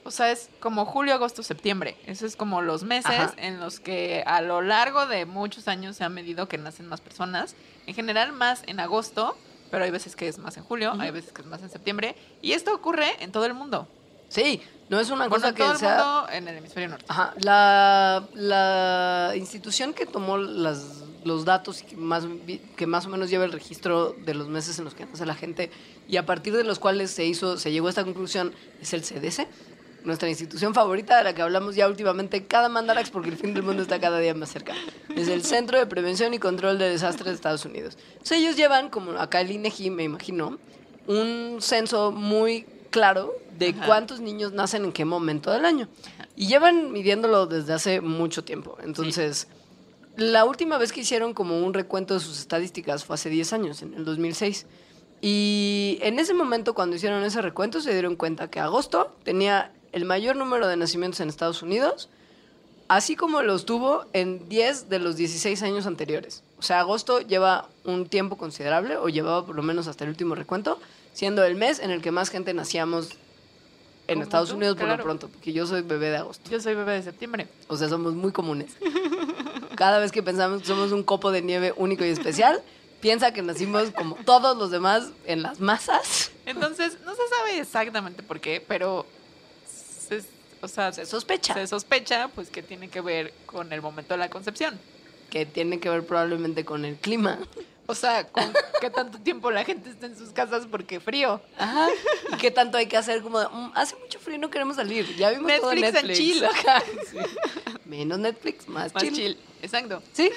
O sea, es como julio, agosto, septiembre. Eso es como los meses Ajá. en los que a lo largo de muchos años se ha medido que nacen más personas. En general más en agosto, pero hay veces que es más en julio, hay veces que es más en septiembre. Y esto ocurre en todo el mundo. Sí, no es una Bueno, cosa que todo el sea... mundo en el hemisferio norte. Ajá, la, la institución que tomó las, los datos y que más, que más o menos lleva el registro de los meses en los que nace la gente y a partir de los cuales se hizo, se llegó a esta conclusión es el CDC, nuestra institución favorita de la que hablamos ya últimamente en cada mandarax porque el fin del mundo está cada día más cerca. Es el Centro de Prevención y Control de Desastres de Estados Unidos. Entonces ellos llevan, como acá el INEGI, me imagino, un censo muy claro de Ajá. cuántos niños nacen en qué momento del año. Y llevan midiéndolo desde hace mucho tiempo. Entonces, la última vez que hicieron como un recuento de sus estadísticas fue hace 10 años, en el 2006. Y en ese momento, cuando hicieron ese recuento, se dieron cuenta que agosto tenía el mayor número de nacimientos en Estados Unidos, así como los tuvo en 10 de los 16 años anteriores. O sea, agosto lleva un tiempo considerable, o llevaba por lo menos hasta el último recuento, siendo el mes en el que más gente nacíamos en Estados tú, Unidos por lo pronto, porque yo soy bebé de agosto. Yo soy bebé de septiembre. O sea, somos muy comunes. cada vez que pensamos que somos un copo de nieve único y especial, piensa que nacimos como todos los demás en las masas. Entonces, no se sabe exactamente por qué, pero se, o sea, Se sospecha se sospecha pues que tiene que ver con el momento de la concepción. que tiene que ver probablemente con el clima. O sea, con qué tanto tiempo la gente está en sus casas porque frío. Ajá. ¿Y qué tanto hay que hacer? Como, de, "Mm, hace mucho frío y no queremos salir. Ya vimos todo en Netflix and Netflix. chill. Ajá, sí. Menos Netflix, más, Más chill. chill. Exacto. Sí,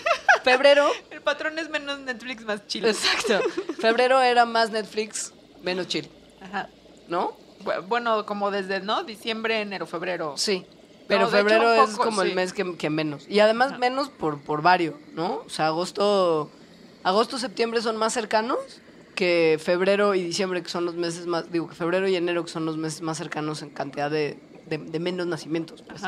febrero. El patrón es menos Netflix, más chill. Exacto. Febrero era más Netflix, menos chill. Ajá. ¿No? Bu- Bueno, como desde, ¿no? Diciembre, enero, febrero. Sí. Pero No, de hecho, febrero es como el mes que, que menos. Y además Ajá. menos por, por vario, ¿no? O sea, agosto, agosto, septiembre son más cercanos que febrero y diciembre, que son los meses más, digo, que febrero y enero, que son los meses más cercanos en cantidad de, de- de menos nacimientos. pues.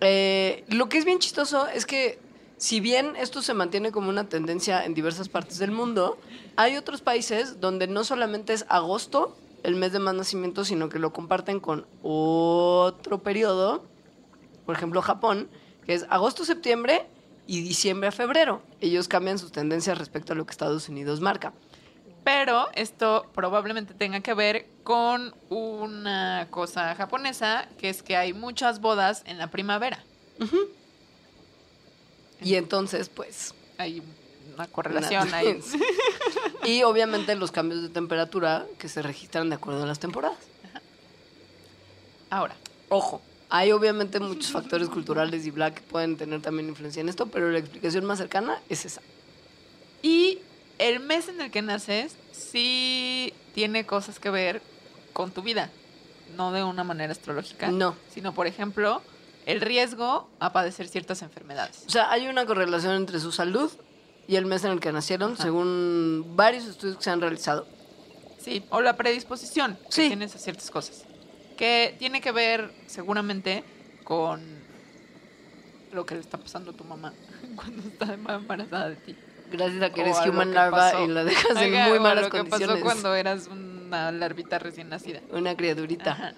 Eh, lo que es bien chistoso es que si bien esto se mantiene como una tendencia en diversas partes del mundo, hay otros países donde no solamente es agosto el mes de más nacimientos, sino que lo comparten con otro periodo, por ejemplo Japón, que es agosto-septiembre y diciembre a febrero. Ellos cambian sus tendencias respecto a lo que Estados Unidos marca. Pero esto probablemente tenga que ver con una cosa japonesa, que es que hay muchas bodas en la primavera. Y entonces, pues, Hay una correlación Una- ahí. y obviamente los cambios de temperatura que se registran de acuerdo a las temporadas. Ahora, Ojo, hay obviamente muchos factores culturales y bla que pueden tener también influencia en esto, pero la explicación más cercana es esa. y el mes en el que naces sí tiene cosas que ver con tu vida, no de una manera astrológica, No. sino por ejemplo el riesgo a padecer ciertas enfermedades. O sea, hay una correlación entre su salud y el mes en el que nacieron, Ajá. según varios estudios que se han realizado. Sí, o la predisposición que Sí. tienes a ciertas cosas. Que tiene que ver seguramente con lo que le está pasando a tu mamá cuando está embarazada de ti. Gracias a que eres human larva pasó. y la dejas en Oiga, muy malas lo que condiciones. pasó cuando eras una larvita recién nacida. Una criaturita. Ajá.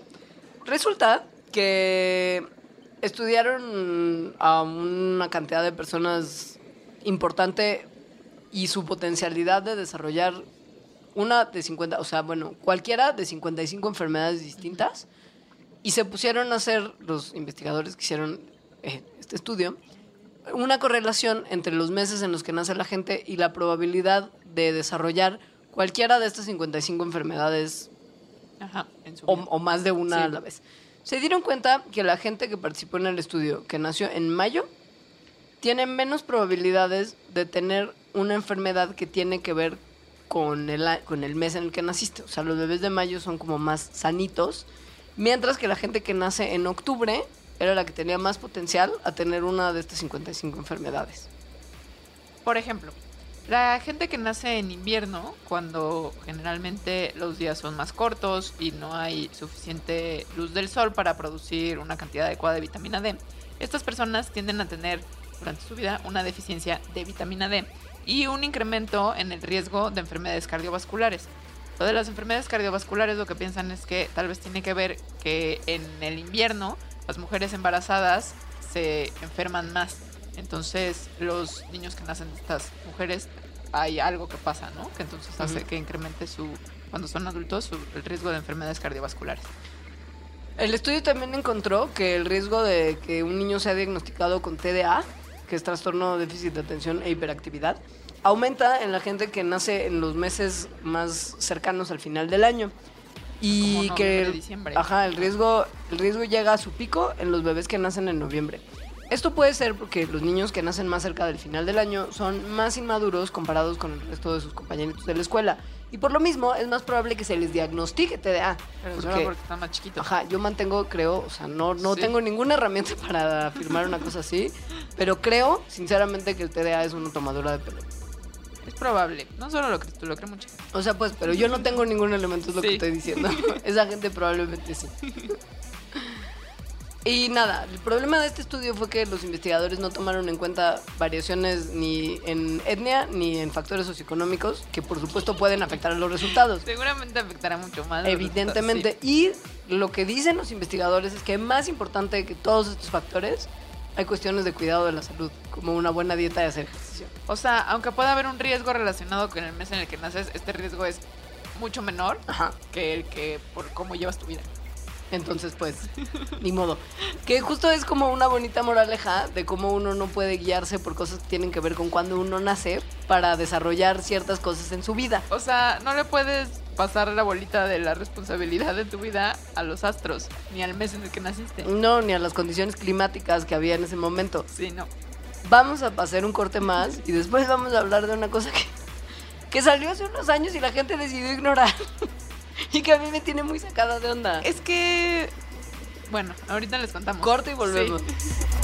Resulta que estudiaron a una cantidad de personas importante y su potencialidad de desarrollar una de 50, o sea, bueno, cualquiera de 55 enfermedades distintas y se pusieron a hacer, los investigadores que hicieron eh, este estudio, una correlación entre los meses en los que nace la gente y la probabilidad de desarrollar cualquiera de estas 55 enfermedades Ajá, en o, más de una Sí. a la vez. Se dieron cuenta que la gente que participó en el estudio, que nació en mayo, tiene menos probabilidades de tener una enfermedad que tiene que ver con el, a- con el mes en el que naciste. O sea, los bebés de mayo son como más sanitos, mientras que la gente que nace en octubre era la que tenía más potencial a tener una de estas 55 enfermedades. Por ejemplo, la gente que nace en invierno, cuando generalmente los días son más cortos y no hay suficiente luz del sol para producir una cantidad adecuada de vitamina D, estas personas tienden a tener durante su vida una deficiencia de vitamina D y un incremento en el riesgo de enfermedades cardiovasculares. Lo de las enfermedades cardiovasculares lo que piensan es que tal vez tiene que ver que en el invierno las mujeres embarazadas se enferman más. Entonces los niños que nacen de estas mujeres hay algo que pasa, ¿no? Que entonces hace que incremente su cuando son adultos su- el riesgo de enfermedades cardiovasculares. El estudio también encontró que el riesgo de que un niño sea diagnosticado con TDA, que es trastorno de déficit de atención e hiperactividad, aumenta en la gente que nace en los meses más cercanos al final del año. Y Como que diciembre. ajá, el riesgo el riesgo llega a su pico en los bebés que nacen en noviembre. Esto puede ser porque los niños que nacen más cerca del final del año son más inmaduros comparados con el resto de sus compañeritos de la escuela. Y por lo mismo es más probable que se les diagnostique TDA. Pero porque- porque están más chiquitos. Ajá, yo mantengo, creo, o sea, no, no Sí. tengo ninguna herramienta para afirmar una cosa así, pero creo, sinceramente, que el TDA es una tomadura de pelo. Es probable. No solo lo crees tú, lo cree mucha gente. O sea, pues, pero yo no tengo ningún elemento, es lo que Sí. estoy diciendo. Esa gente probablemente sí. Y nada, el problema de este estudio fue que los investigadores no tomaron en cuenta variaciones ni en etnia ni en factores socioeconómicos que por supuesto pueden afectar a los resultados. Seguramente afectará mucho más. Evidentemente. resultados, Y lo que dicen los investigadores es que más importante que todos estos factores hay cuestiones de cuidado de la salud, como una buena dieta y hacer ejercicio. O sea, aunque pueda haber un riesgo relacionado con el mes en el que naces, este riesgo es mucho menor Ajá. que el que por cómo llevas tu vida. Entonces, pues, ni modo. Que justo es como una bonita moraleja de cómo uno no puede guiarse por cosas que tienen que ver con cuando uno nace para desarrollar ciertas cosas en su vida. O sea, no le puedes pasar la bolita de la responsabilidad de tu vida a los astros, ni al mes en el que naciste. No, ni a las condiciones climáticas que había en ese momento. Sí, no. Vamos a pasar un corte más y después vamos a hablar de una cosa que, que salió hace unos años y la gente decidió ignorar. y que a mí me tiene muy sacada de onda. Es que. Bueno, ahorita les contamos. Corte y volvemos. Sí.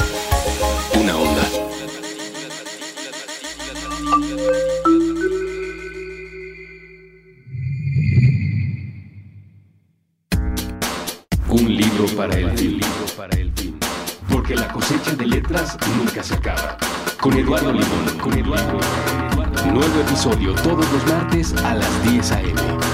Con Eduardo Limón. Nuevo episodio todos los martes a las 10 a.m.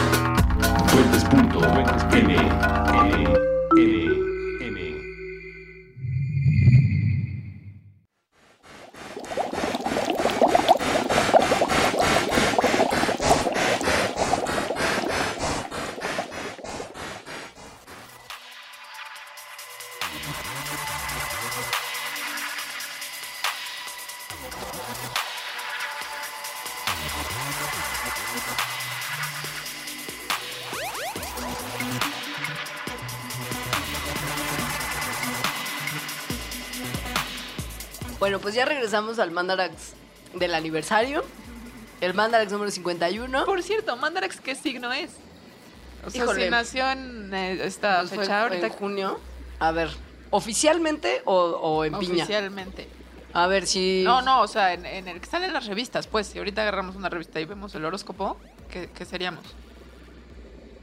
Bueno, pues ya regresamos al Mandarax del aniversario. El Mandarax número 51. Por cierto, Mandarax, ¿qué signo es? O sea, Híjole. si nació en eh, esta Pues fue fecha ahorita en junio. A ver, ¿oficialmente o, o en piña? oficialmente. A ver si... No, no, o sea, en, en el que salen las revistas, pues, si ahorita agarramos una revista y vemos el horóscopo, ¿qué, qué seríamos?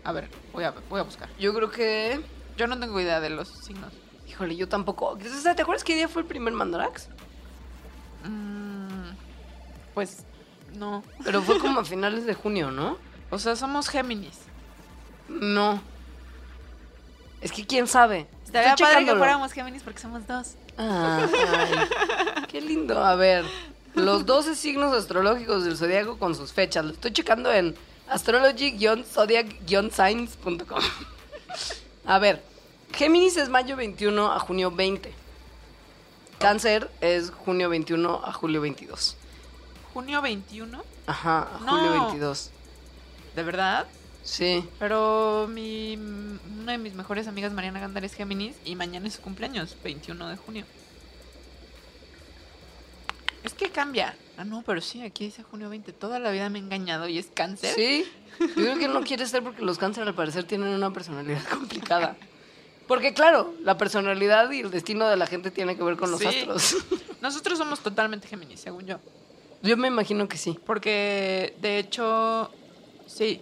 A ver, voy a, voy a buscar. Yo creo que... Yo no tengo idea de los signos. Híjole, yo tampoco. O sea, ¿Te acuerdas qué día fue el primer Mandarax? Pues, no. Pero fue como a finales de junio, ¿no? O sea, somos Géminis. No. Es que quién sabe. Estaría Estoy padre que fuéramos Géminis porque somos dos. Ah, ay, qué lindo. A ver, los 12 signos astrológicos del zodiaco con sus fechas. Lo estoy checando en astrology-zodiac-signs.com. A ver, Géminis es mayo 21 a junio 20. Cáncer es junio 21 a julio 22. Junio 21, Ajá, No. julio 22. ¿de verdad? Sí. Pero mi, una de mis mejores amigas, Mariana Gandar, es Géminis y mañana es su cumpleaños, 21 de junio. Es que cambia. Ah, no, pero sí, aquí dice junio 20. Toda la vida me he engañado y es cáncer. Sí, yo creo que no quiere ser porque los cánceres al parecer tienen una personalidad complicada. Porque claro, la personalidad y el destino de la gente tiene que ver con los Sí. astros. Nosotros somos totalmente Géminis, según yo. Yo me imagino que sí. Porque, de hecho, sí.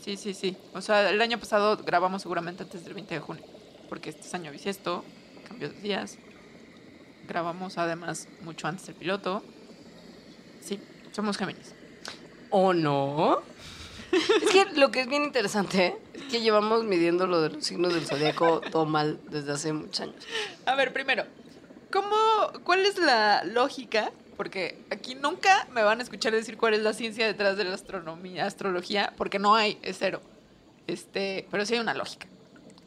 Sí, sí, sí. O sea, el año pasado grabamos seguramente antes del 20 de junio. Porque este es año bisiesto, cambio de días. Grabamos además mucho antes del piloto. Sí, somos Géminis. ¿O no? Es que lo que es bien interesante ¿eh? es que llevamos midiendo lo de los signos del zodiaco todo mal desde hace muchos años. A ver, primero, ¿cómo, ¿cuál es la lógica? Porque aquí nunca me van a escuchar decir cuál es la ciencia detrás de la astronomía, astrología, porque no hay, es cero. Este, pero sí hay una lógica.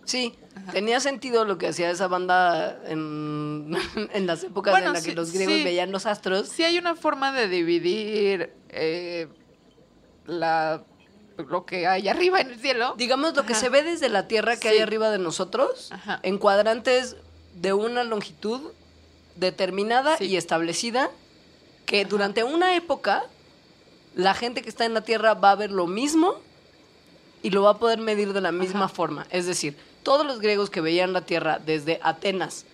Sí, Ajá. tenía sentido lo que hacía esa banda en, en las épocas Bueno, en las que los griegos sí. veían los astros. Sí hay una forma de dividir eh, la, lo que hay arriba en el cielo. Digamos lo que se ve desde la Tierra que Sí. hay arriba de nosotros, Ajá. en cuadrantes de una longitud determinada Sí. y establecida, que durante una época la gente que está en la Tierra va a ver lo mismo y lo va a poder medir de la misma Ajá. forma. Es decir, todos los griegos que veían la Tierra desde Atenas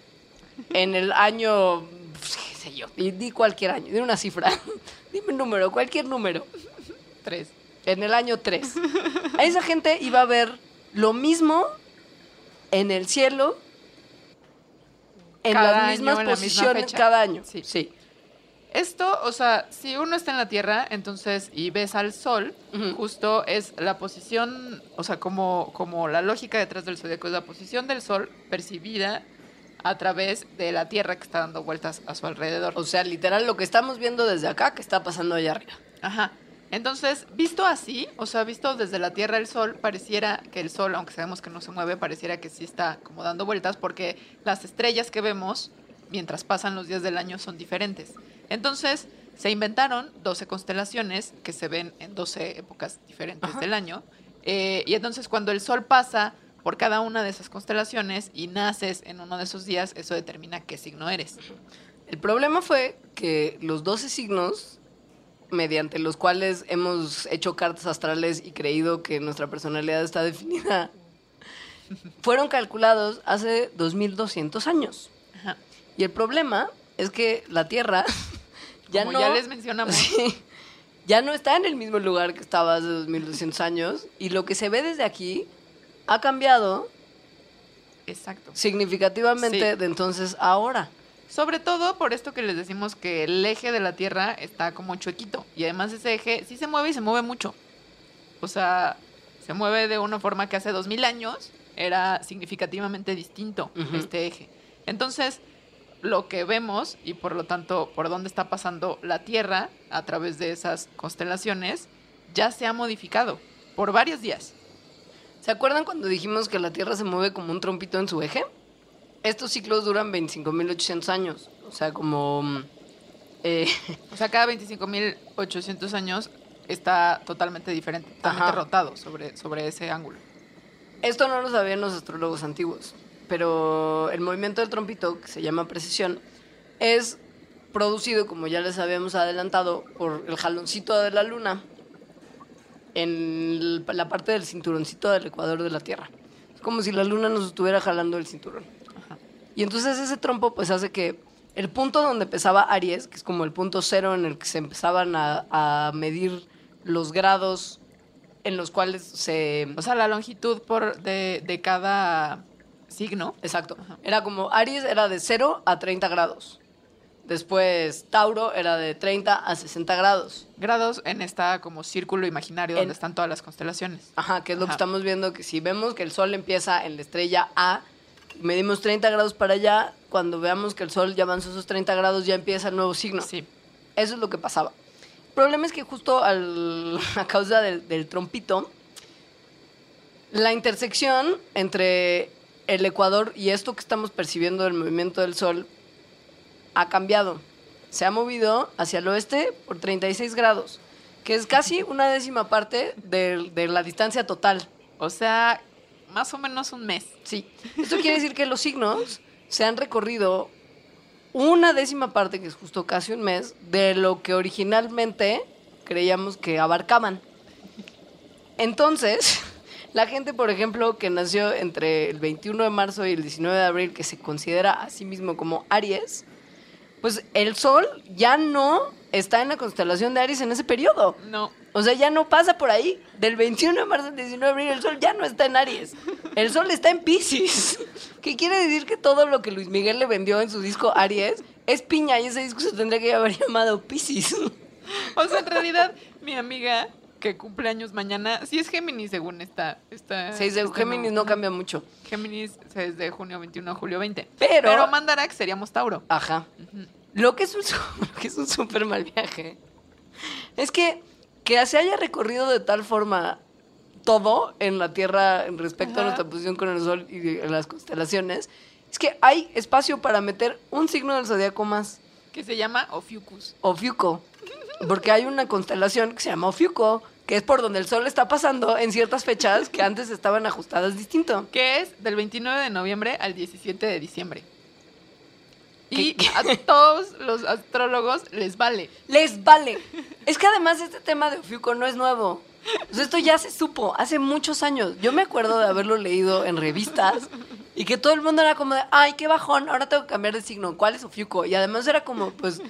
en el año, pues, qué sé yo, di, di cualquier año, di una cifra, dime un número, cualquier número Tres. en el año 3. A esa gente iba a ver lo mismo en el cielo, en Cada las año, mismas en la misma posiciones cada año. Sí. Sí. Esto, o sea, si uno está en la Tierra, entonces, y ves al Sol, justo es la posición, o sea, como, como la lógica detrás del zodiaco es la posición del Sol percibida a través de la Tierra que está dando vueltas a su alrededor. O sea, literal, lo que estamos viendo desde acá, que está pasando allá arriba. Ajá. Entonces, visto así, o sea, visto desde la Tierra el Sol, pareciera que el Sol, aunque sabemos que no se mueve, pareciera que sí está como dando vueltas porque las estrellas que vemos mientras pasan los días del año son diferentes. Entonces, se inventaron 12 constelaciones que se ven en 12 épocas diferentes Ajá. del año. Eh, y entonces, cuando el Sol pasa por cada una de esas constelaciones y naces en uno de esos días, eso determina qué signo eres. El problema fue que los 12 signos, mediante los cuales hemos hecho cartas astrales y creído que nuestra personalidad está definida, fueron calculados hace 2200 años. Ajá. Y el problema es que la Tierra ya Como no... ya les mencionamos. Sí, ya no está en el mismo lugar que estaba hace 2200 años y lo que se ve desde aquí ha cambiado Exacto. significativamente Sí. de entonces a ahora. Sobre todo por esto que les decimos que el eje de la Tierra está como chuequito. Y además ese eje sí se mueve y se mueve mucho. O sea, se mueve de una forma que hace dos mil años era significativamente distinto Ujú. este eje. Entonces, lo que vemos y por lo tanto por dónde está pasando la Tierra a través de esas constelaciones ya se ha modificado por varios días. ¿Se acuerdan cuando dijimos que la Tierra se mueve como un trompito en su eje? Estos ciclos duran 25.800 años. O sea, como... mm, eh, O sea, cada 25.800 años está totalmente diferente, totalmente Ajá. rotado sobre, sobre ese ángulo. esto no lo sabían los astrólogos antiguos, pero el movimiento del trompito, que se llama precesión, es producido, como ya les habíamos adelantado, por el jaloncito de la luna. en la parte del cinturoncito del ecuador de la Tierra. Es como si la luna nos estuviera jalando el cinturón. Y entonces ese trompo pues hace que el punto donde empezaba Aries, que es como el punto cero en el que se empezaban a, a medir los grados en los cuales se... O sea, la longitud por de, de cada signo. Exacto. Era como Aries era de 0 a 30 grados. Después Tauro era de 30 a 60 grados. Grados en esta como círculo imaginario En- donde están todas las constelaciones. Ajá, que es lo que estamos viendo, que si vemos que el Sol empieza en la estrella A, medimos 30 grados para allá, cuando veamos que el Sol ya avanzó esos 30 grados, ya empieza el nuevo signo. Sí. Eso es lo que pasaba. El problema es que justo al- a causa del, del trompito, la intersección entre el Ecuador y esto que estamos percibiendo del movimiento del Sol ha cambiado. Se ha movido hacia el oeste por 36 grados, que es casi una décima parte de, de la distancia total. O sea, más o menos un mes. Sí. Esto quiere decir que los signos se han recorrido una décima parte, que es justo casi un mes, de lo que originalmente creíamos que abarcaban. Entonces, la gente, por ejemplo, que nació entre el 21 de marzo y el 19 de abril, que se considera a sí mismo como Aries, pues el Sol ya no está en la constelación de Aries en ese periodo. No. O sea, ya no pasa por ahí. Del 21 de marzo al 19 de abril, el sol ya no está en Aries. El sol está en Pisces. Que quiere decir que todo lo que Luis Miguel le vendió en su disco Aries es piña y ese disco se tendría que haber llamado Pisces. O sea, en realidad, mi amiga que cumple años mañana, sí es Géminis según esta. esta de este Géminis no cambia mucho. Géminis es de junio 21 a julio 20. Pero- Pero Mandarax seríamos Tauro. Ajá. Lo que es un, lo que es un súper mal viaje es que que se haya recorrido de tal forma todo en la Tierra en respecto a nuestra posición con el Sol y las constelaciones, es que hay espacio para meter un signo del zodiaco más, Que se llama Ophiuchus. Ofiuco, porque hay una constelación que se llama Ofiuco, que es por donde el Sol está pasando en ciertas fechas que antes estaban ajustadas distinto. Que es del 29 de noviembre al 17 de diciembre. Y ¿Qué- a todos los astrólogos les vale. Les vale. Es que además este tema de Ofiuco no es nuevo. O sea, esto ya se supo hace muchos años. Yo me acuerdo de haberlo leído en revistas y que todo el mundo era como de, ay, qué bajón, ahora tengo que cambiar de signo. ¿Cuál es Ofiuco? Y además era como, pues,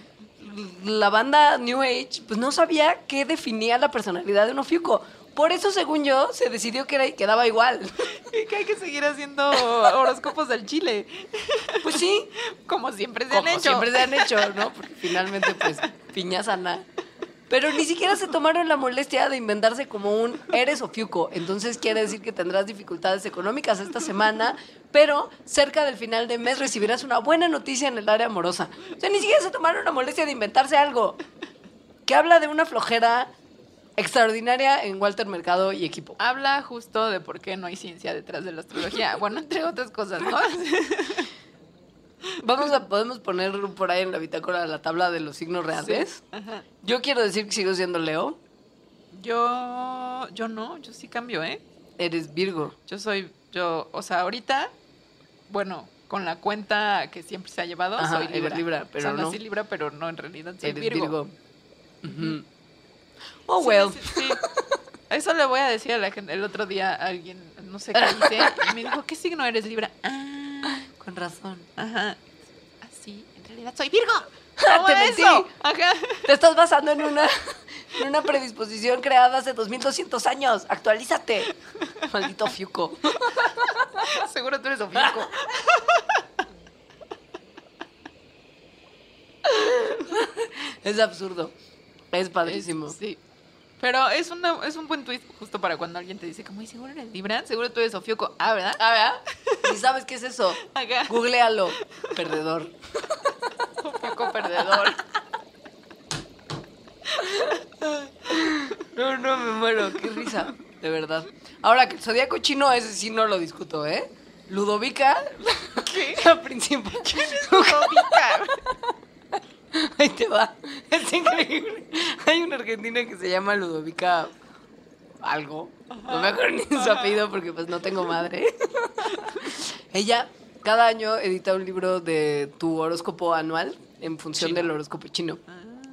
la banda New Age, pues no sabía qué definía la personalidad de un Ofiuco. Por eso, según yo, se decidió que era, quedaba igual. Y que hay que seguir haciendo horóscopos del Chile. Pues sí, Como siempre se han como hecho. siempre se han hecho, ¿no? Porque finalmente, pues, piña sana. Pero ni siquiera se tomaron la molestia de inventarse como un eres ofiuco. Entonces quiere decir que tendrás dificultades económicas esta semana, pero cerca del final de mes recibirás una buena noticia en el área amorosa. O sea, ni siquiera se tomaron la molestia de inventarse algo que habla de una flojera extraordinaria en Walter Mercado y equipo. Habla justo de por qué no hay ciencia detrás de la astrología. Bueno, entre otras cosas, ¿no? Vamos a, podemos poner por ahí en la bitácora la tabla de los signos reales. Ajá. Yo quiero decir que sigo siendo Leo. Yo, yo no, yo sí cambio, ¿eh? Eres Virgo. Yo soy, yo, o sea, ahorita, bueno, con la cuenta que siempre se ha llevado, Ajá, soy Libra. Libra, pero o sea, no. nací Libra, pero no, en realidad soy Eres Virgo. Virgo. Oh, Sí, well. sí, sí. Eso le voy a decir a la gente. El otro día alguien, no sé qué hice, y me dijo, ¿qué signo eres, Libra? Ah, Con razón. ajá. Realidad soy Virgo. Te ¿Cómo mentí. eso? Ajá. Te estás basando en una, en una predisposición creada hace 2200 años. Actualízate. Maldito Fiuco. Seguro tú eres Ofiuco. Es absurdo. Es padrísimo. Es- sí. Pero es, una, es un buen twist justo para cuando alguien te dice, como, ¿y seguro eres Libra? Seguro tú eres Ofiuco. Ah, ¿verdad? Ah, ¿verdad? ¿Y sabes qué es eso? Acá. Googlealo. Perdedor. Ofiuco perdedor. No, no, me muero. Qué risa. De verdad. Ahora que el zodíaco chino, ese sí no lo discuto, ¿eh? Ludovica. ¿Qué? La principal. Ludovica. Ahí te va. Es increíble. Hay una argentina que se llama Ludovica algo. No me acuerdo ni su apellido porque pues no tengo madre. Ella cada año edita un libro de tu horóscopo anual en función Chino. del horóscopo chino.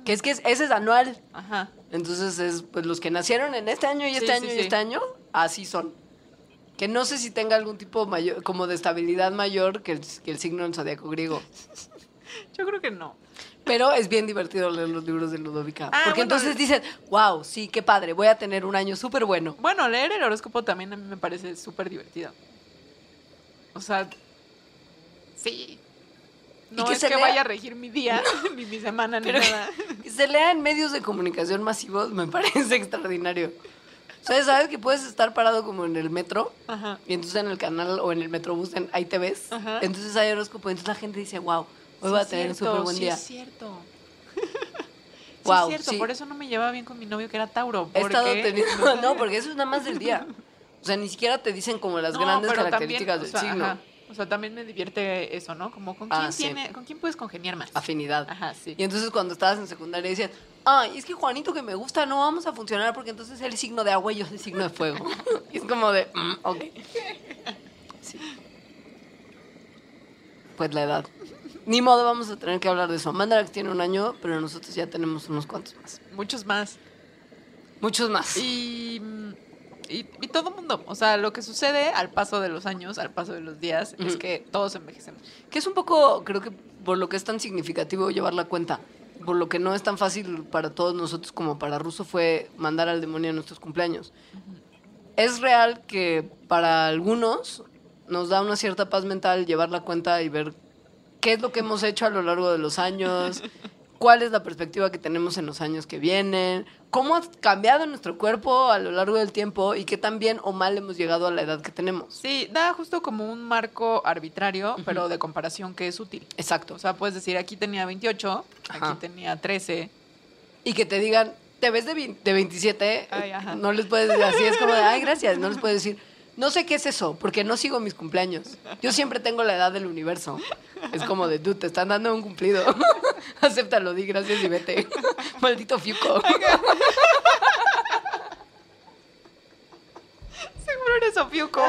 Que es que es- ese es anual. Ajá. Entonces es pues los que nacieron en este año y este Sí, año sí, y sí. este año, así son. Que no sé si tenga algún tipo mayor, como de estabilidad mayor que el, que el signo del zodiaco griego. Yo creo que no. Pero es bien divertido leer los libros de Ludovica. Ah, porque bueno, entonces dicen, wow, sí, qué padre, voy a tener un año súper bueno. Bueno, leer el horóscopo también a mí me parece súper divertido. O sea, sí. No que es que lea- vaya a regir mi día, ni mi semana, ni nada. que se lea en medios de comunicación masivos me parece extraordinario. O sea, ¿sabes que puedes estar parado como en el metro? Ajá. Y entonces en el canal o en el metrobús en- ahí te ves. Ajá. Entonces hay horóscopo. Entonces la gente dice, wow, hoy Sí voy a tener un súper buen sí día. es cierto. Sí Guau, es cierto, sí. por eso no me llevaba bien con mi novio que era Tauro. He estado teniendo. No, porque eso es nada más del día. O sea, ni siquiera te dicen como las No, grandes características también, del sea, signo. ajá. O sea, también me divierte eso, ¿no? Como con Ah, quién sí. tiene, con quién puedes congeniar más. Afinidad. Ajá, sí. Y entonces cuando estabas en secundaria decían, ay, es que Juanito que me gusta no vamos a funcionar porque entonces él es signo de agua y yo soy signo de fuego. y es como de, "Mm, ok. Sí. Pues la edad. Ni modo, vamos a tener que hablar de eso. Mandarax tiene un año, pero nosotros ya tenemos unos cuantos más. Muchos más. Muchos más. Y, y, y todo mundo. O sea, lo que sucede al paso de los años, al paso de los días, es Ujú. que todos envejecemos. Que es un poco, creo que por lo que es tan significativo llevar la cuenta, por lo que no es tan fácil para todos nosotros como para Russo fue mandar al demonio a nuestros cumpleaños. Es real que para algunos nos da una cierta paz mental llevar la cuenta y ver qué es lo que hemos hecho a lo largo de los años, cuál es la perspectiva que tenemos en los años que vienen, cómo ha cambiado nuestro cuerpo a lo largo del tiempo y qué tan bien o mal hemos llegado a la edad que tenemos. Sí, da justo como un marco arbitrario, pero de comparación que es útil. Exacto. O sea, puedes decir, aquí tenía 28, Ajá. aquí tenía 13. y que te digan, te ves de, de 27, Ay, no les puedes decir así, es como de, ay, gracias, no les puedes decir, no sé qué es eso, porque no sigo mis cumpleaños. Yo siempre tengo la edad del universo. Es como de, dude, te están dando un cumplido. Acéptalo, di gracias y vete. Maldito fiuco. Seguro eres Ofiuco.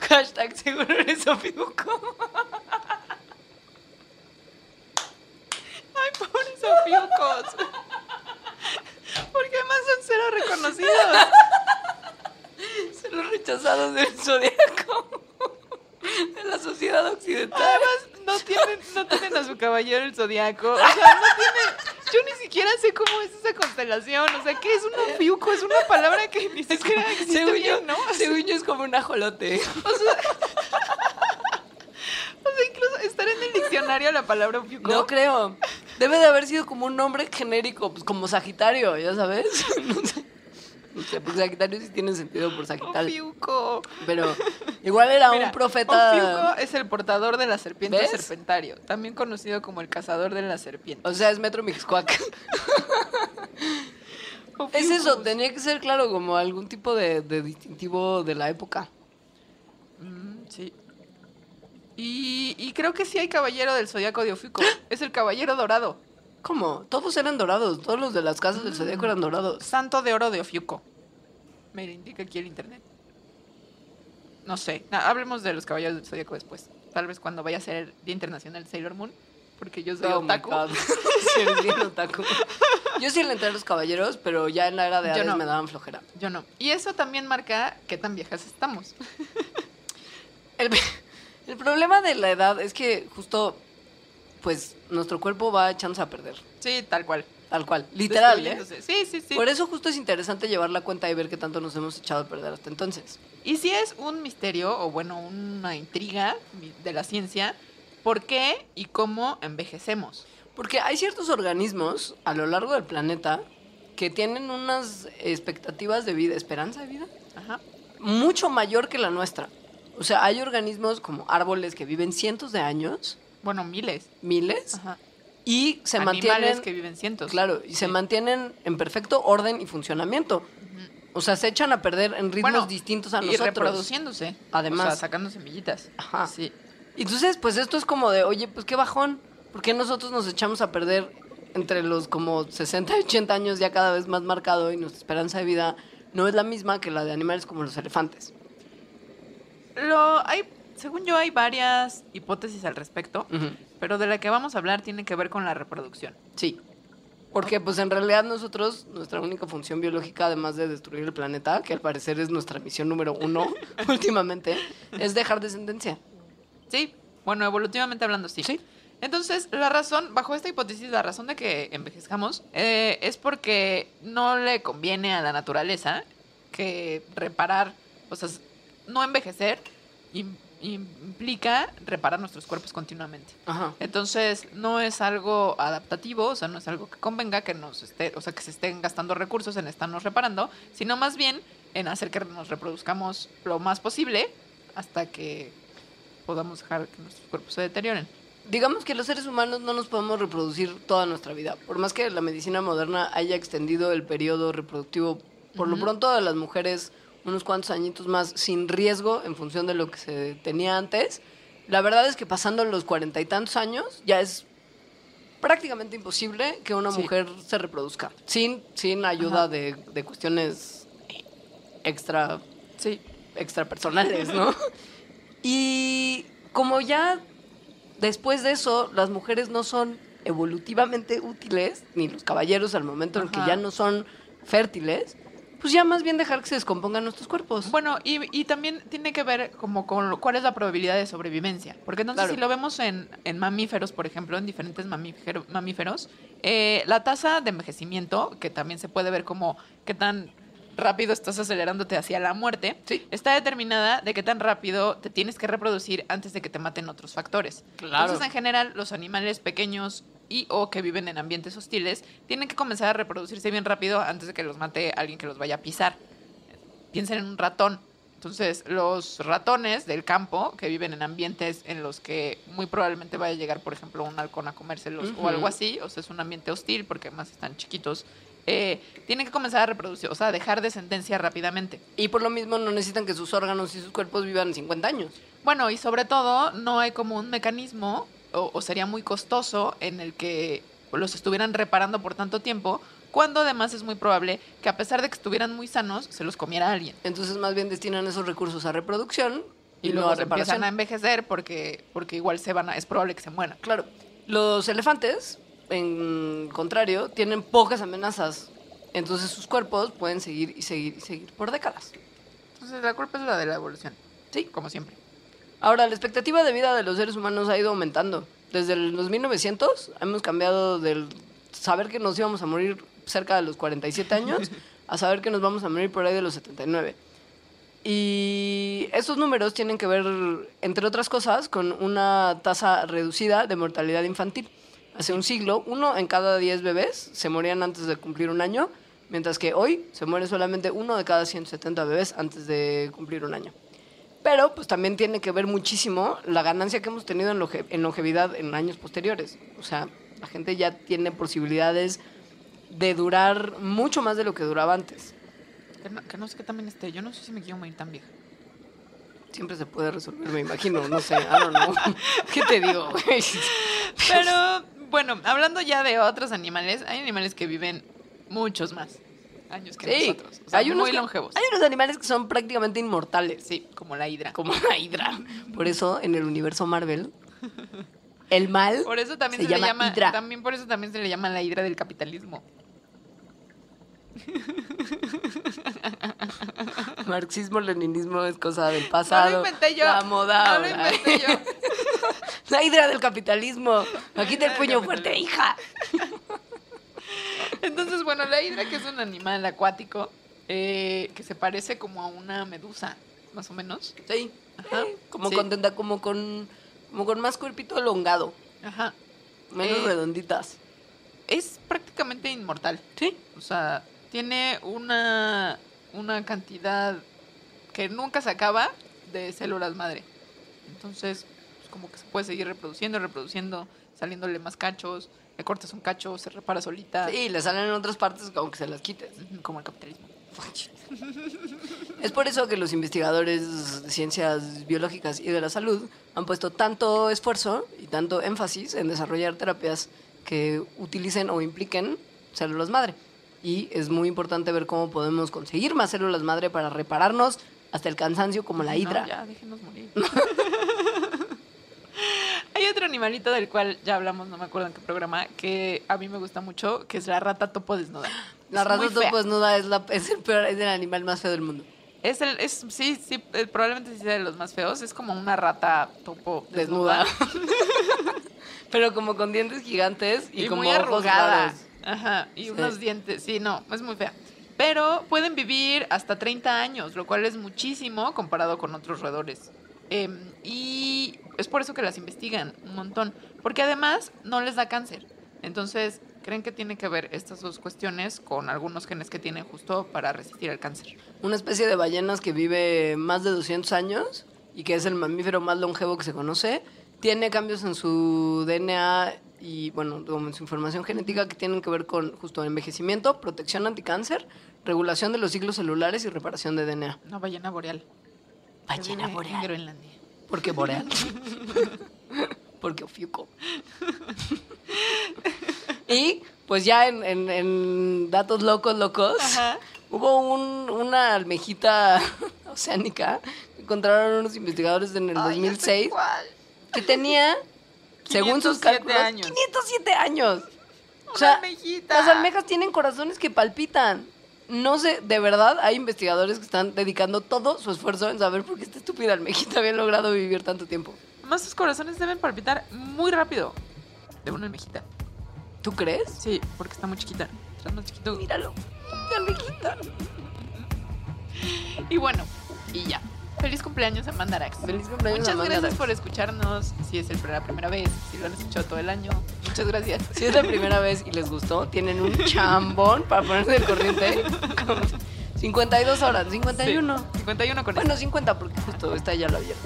Hashtag seguro eres fiuco. Ay, pobres Ofiucos. ¿Por qué más son cero reconocidos? Son los rechazados del zodiaco. De la sociedad occidental. Además, no tienen, no tienen a su caballero el zodiaco. O sea, no tienen. Yo ni siquiera sé cómo es esa constelación. O sea, ¿qué es un ofiuco? Es una palabra que ni siquiera existe Según yo, bien, ¿no? O sea, según yo es como un ajolote. o sea, incluso estar en el diccionario la palabra ofiuco. No creo. Debe de haber sido como un nombre genérico, pues como Sagitario, ¿ya sabes? No sé. No sé, porque Sagitario sí tiene sentido por Sagitario. Ofiuco. Pero igual era Mira, un profeta. Ofiuco es el portador de la serpiente ¿Ves? serpentario, también conocido como el cazador de la serpiente. O sea, es Metro Mixcoac. Es eso, tenía que ser, claro, como algún tipo de, de distintivo de la época. Mm, sí. Y, y creo que sí hay caballero del zodiaco de Ofiuco. Es el caballero dorado. ¿Cómo? Todos eran dorados. Todos los de las casas del Zodíaco eran dorados. Santo de oro de Ofiuco. Me indica aquí el internet. No sé. Na- hablemos de los caballeros del zodiaco después. Tal vez cuando vaya a ser el Día Internacional Sailor Moon. Porque yo soy Oh otaku. Sí, eres bien otaku. Yo sí le entré a los caballeros, pero ya en la era de Yo Hades no. me daban flojera. Yo no. Y eso también marca qué tan viejas estamos. El, el problema de la edad es que justo, pues, nuestro cuerpo va echándose a perder. Sí, tal cual. Tal cual. Literal, ¿eh? Sí, sí, sí. Por eso justo es interesante llevar la cuenta y ver qué tanto nos hemos echado a perder hasta entonces. Y si es un misterio, o bueno, una intriga de la ciencia, ¿por qué y cómo envejecemos? Porque hay ciertos organismos a lo largo del planeta que tienen unas expectativas de vida, esperanza de vida, Ajá. mucho mayor que la nuestra. O sea, hay organismos como árboles que viven cientos de años, Bueno, miles. miles, Ajá. y se Animales mantienen... que viven cientos. Claro, y se mantienen en perfecto orden y funcionamiento. O sea, se echan a perder en ritmos Bueno, distintos a y nosotros. reproduciéndose. Además. O sea, sacando semillitas. Ajá. Sí. Entonces, pues esto es como de, oye, pues qué bajón. ¿Por qué nosotros nos echamos a perder entre los como 60 y 80 años ya cada vez más marcado y nuestra esperanza de vida no es la misma que la de animales como los elefantes? Lo, hay, según yo, hay varias hipótesis al respecto, pero de la que vamos a hablar tiene que ver con la reproducción. Sí. Porque pues en realidad nosotros, nuestra única función biológica, además de destruir el planeta, que al parecer es nuestra misión número uno últimamente, es dejar descendencia. Sí, bueno, evolutivamente hablando, sí. Sí. Entonces, la razón, bajo esta hipótesis, la razón de que envejezcamos eh, es porque no le conviene a la naturaleza que reparar, o sea, no envejecer implica reparar nuestros cuerpos continuamente. Ajá. Entonces, no es algo adaptativo, o sea, no es algo que convenga que nos esté, o sea, que se estén gastando recursos en estarnos reparando, sino más bien en hacer que nos reproduzcamos lo más posible hasta que podamos dejar que nuestros cuerpos se deterioren. Digamos que los seres humanos no nos podemos reproducir toda nuestra vida. Por más que la medicina moderna haya extendido el periodo reproductivo, por lo pronto de las mujeres unos cuantos añitos más sin riesgo en función de lo que se tenía antes, la verdad es que pasando los cuarenta y tantos años ya es prácticamente imposible que una Sí. mujer se reproduzca sin, sin ayuda de, de cuestiones extra Sí. extrapersonales, ¿no? y como ya después de eso las mujeres no son evolutivamente útiles, ni los caballeros al momento en que ya no son fértiles, pues ya más bien dejar que se descompongan nuestros cuerpos. Bueno, y, y también tiene que ver como con lo- cuál es la probabilidad de sobrevivencia. Porque entonces Claro. si lo vemos en, en mamíferos, por ejemplo, en diferentes mamífero- mamíferos, eh, la tasa de envejecimiento, que también se puede ver como qué tan rápido estás acelerándote hacia la muerte, Sí. está determinada de qué tan rápido te tienes que reproducir antes de que te maten otros factores. Claro. Entonces, en general, los animales pequeños y o que viven en ambientes hostiles tienen que comenzar a reproducirse bien rápido antes de que los mate alguien que los vaya a pisar piensen en un ratón. Entonces, los ratones del campo que viven en ambientes en los que muy probablemente vaya a llegar, por ejemplo, un halcón a comérselos Ujú. o algo así, o sea, es un ambiente hostil porque además están chiquitos, eh, tienen que comenzar a reproducir, o sea, dejar descendencia rápidamente. Y por lo mismo no necesitan que sus órganos y sus cuerpos vivan 50 años. Bueno, y sobre todo, no hay como un mecanismo, o, o sería muy costoso, en el que los estuvieran reparando por tanto tiempo, cuando además es muy probable que a pesar de que estuvieran muy sanos, se los comiera alguien. Entonces más bien destinan esos recursos a reproducción y, Y, no luego a se empiezan reparación. a envejecer porque, porque igual se van a, es probable que se mueran. Claro, los elefantes, en contrario, tienen pocas amenazas. Entonces sus cuerpos pueden seguir y seguir y seguir por décadas. Entonces la culpa es la de la evolución, Sí. como siempre. Ahora, la expectativa de vida de los seres humanos ha ido aumentando. Desde los 1900 hemos cambiado del saber que nos íbamos a morir cerca de los 47 años a saber que nos vamos a morir por ahí de los 79. Y estos números tienen que ver, entre otras cosas, con una tasa reducida de mortalidad infantil. Hace un siglo, uno en cada 10 bebés se morían antes de cumplir un año, mientras que hoy se muere solamente uno de cada 170 bebés antes de cumplir un año. Pero pues también tiene que ver muchísimo la ganancia que hemos tenido en, longe- en longevidad en años posteriores. O sea, la gente ya tiene posibilidades de durar mucho más de lo que duraba antes. Que no, que no sé qué también esté. Yo no sé si me quiero morir tan vieja. Siempre se puede resolver, me imagino, no sé, I don't know. ¿Qué te digo? Pero bueno, hablando ya de otros animales, hay animales que viven muchos más años que Sí, nosotros. O sea, hay unos muy que- longevos. Hay unos animales que son prácticamente inmortales, Sí, como la hidra. como la hidra. Por eso, en el universo Marvel, el mal Por eso también se se, le llama llama, hidra. también por eso también se le llama la hidra del capitalismo. marxismo, leninismo es cosa del pasado. No lo inventé yo. La moda. No lo inventé yo. La hidra del capitalismo. Aquí te el puño fuerte, hija. Entonces, bueno, la hidra, que es un animal acuático, eh, que se parece como a una medusa, más o menos. Sí. Ajá. Como Sí. con tenta- como con como con más cuerpito elongado, Ajá. menos Eh, redonditas. Es prácticamente inmortal. Sí. O sea, tiene una, una cantidad que nunca se acaba de células madre. Entonces, pues, como que se puede seguir reproduciendo, reproduciendo, saliéndole más cachos, le cortas un cacho, se repara solita. Sí, le salen en otras partes aunque se las quites. Como el capitalismo. Es por eso que los investigadores de ciencias biológicas y de la salud han puesto tanto esfuerzo y tanto énfasis en desarrollar terapias que utilicen o impliquen células madre. Y es muy importante ver cómo podemos conseguir más células madre para repararnos hasta el cansancio como la No, hidra. ya, déjenos morir. Hay otro animalito del cual ya hablamos, no me acuerdo en qué programa, que a mí me gusta mucho, que es la rata topo desnuda. La Es rata topo desnuda es, la, es, el peor, es el animal más feo del mundo. Es el, es, sí, sí, probablemente sí sea de los más feos. Es como una rata topo desnuda. Desnuda. Pero como con dientes gigantes y, Y, como muy arrugada. Ajá, y Sí. unos dientes. Sí, no, es muy fea. Pero pueden vivir hasta 30 años, lo cual es muchísimo comparado con otros roedores. Em, y es por eso que las investigan un montón. Porque además no les da cáncer. Entonces, creen que tiene que ver estas dos cuestiones con algunos genes que tienen justo para resistir el cáncer. Una especie de ballenas que vive más de 200 años y que es el mamífero más longevo que se conoce. Tiene cambios en su DNA y, bueno, como en su información genética que tienen que ver con justo envejecimiento, protección anticáncer, regulación de los ciclos celulares y reparación de DNA. Una ballena boreal. Ballena boreal. En Groenlandia. ¿Por qué boreal? Porque ofiuco. y pues ya en, en- en datos locos, locos, Ajá. hubo un- una almejita oceánica que encontraron unos investigadores en el Ay, ya sé 2006 cuál. que tenía, según sus 507 cálculos, años. 507 años. O sea, almejita. las almejas tienen corazones que palpitan. No sé, de verdad, hay investigadores que están dedicando todo su esfuerzo en saber por qué esta estúpida almejita había logrado vivir tanto tiempo. Además, sus corazones deben palpitar muy rápido. De una almejita. ¿Tú crees? Sí, porque está muy chiquita. Está más chiquito. Míralo. La almejita. Y bueno, y ya. Feliz cumpleaños a Mandarax. Feliz cumpleaños Muchas a gracias por escucharnos. Si es el- la primera vez, si lo han escuchado todo el año. Muchas gracias. Si es la primera vez y les gustó, tienen un chambón para ponerse al corriente. con 52 horas, 51. Sí, 51 con Bueno, eso. 50 porque justo esta ya la vieron.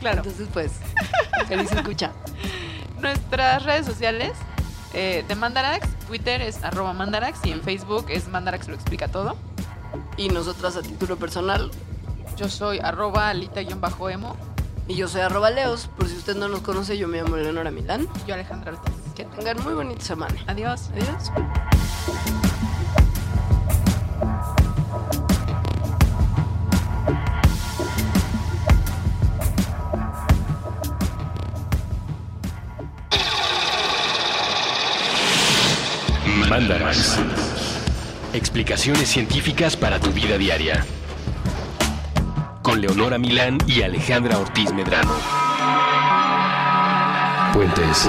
Claro. Entonces, pues, feliz escucha. Nuestras redes sociales eh, de Mandarax, Twitter es arroba Mandarax y en Facebook es Mandarax lo explica todo. Y nosotras a título personal, Yo soy arroba alita-emo. y yo soy arroba leos. Por si usted no nos conoce, yo me llamo Leonora Milán. Yo Alejandra Ortiz. Que tengan muy bonita semana. Adiós. Adiós. Mandarax. Explicaciones científicas para tu vida diaria. Con Leonora Milán y Alejandra Ortiz Medrano. Puentes.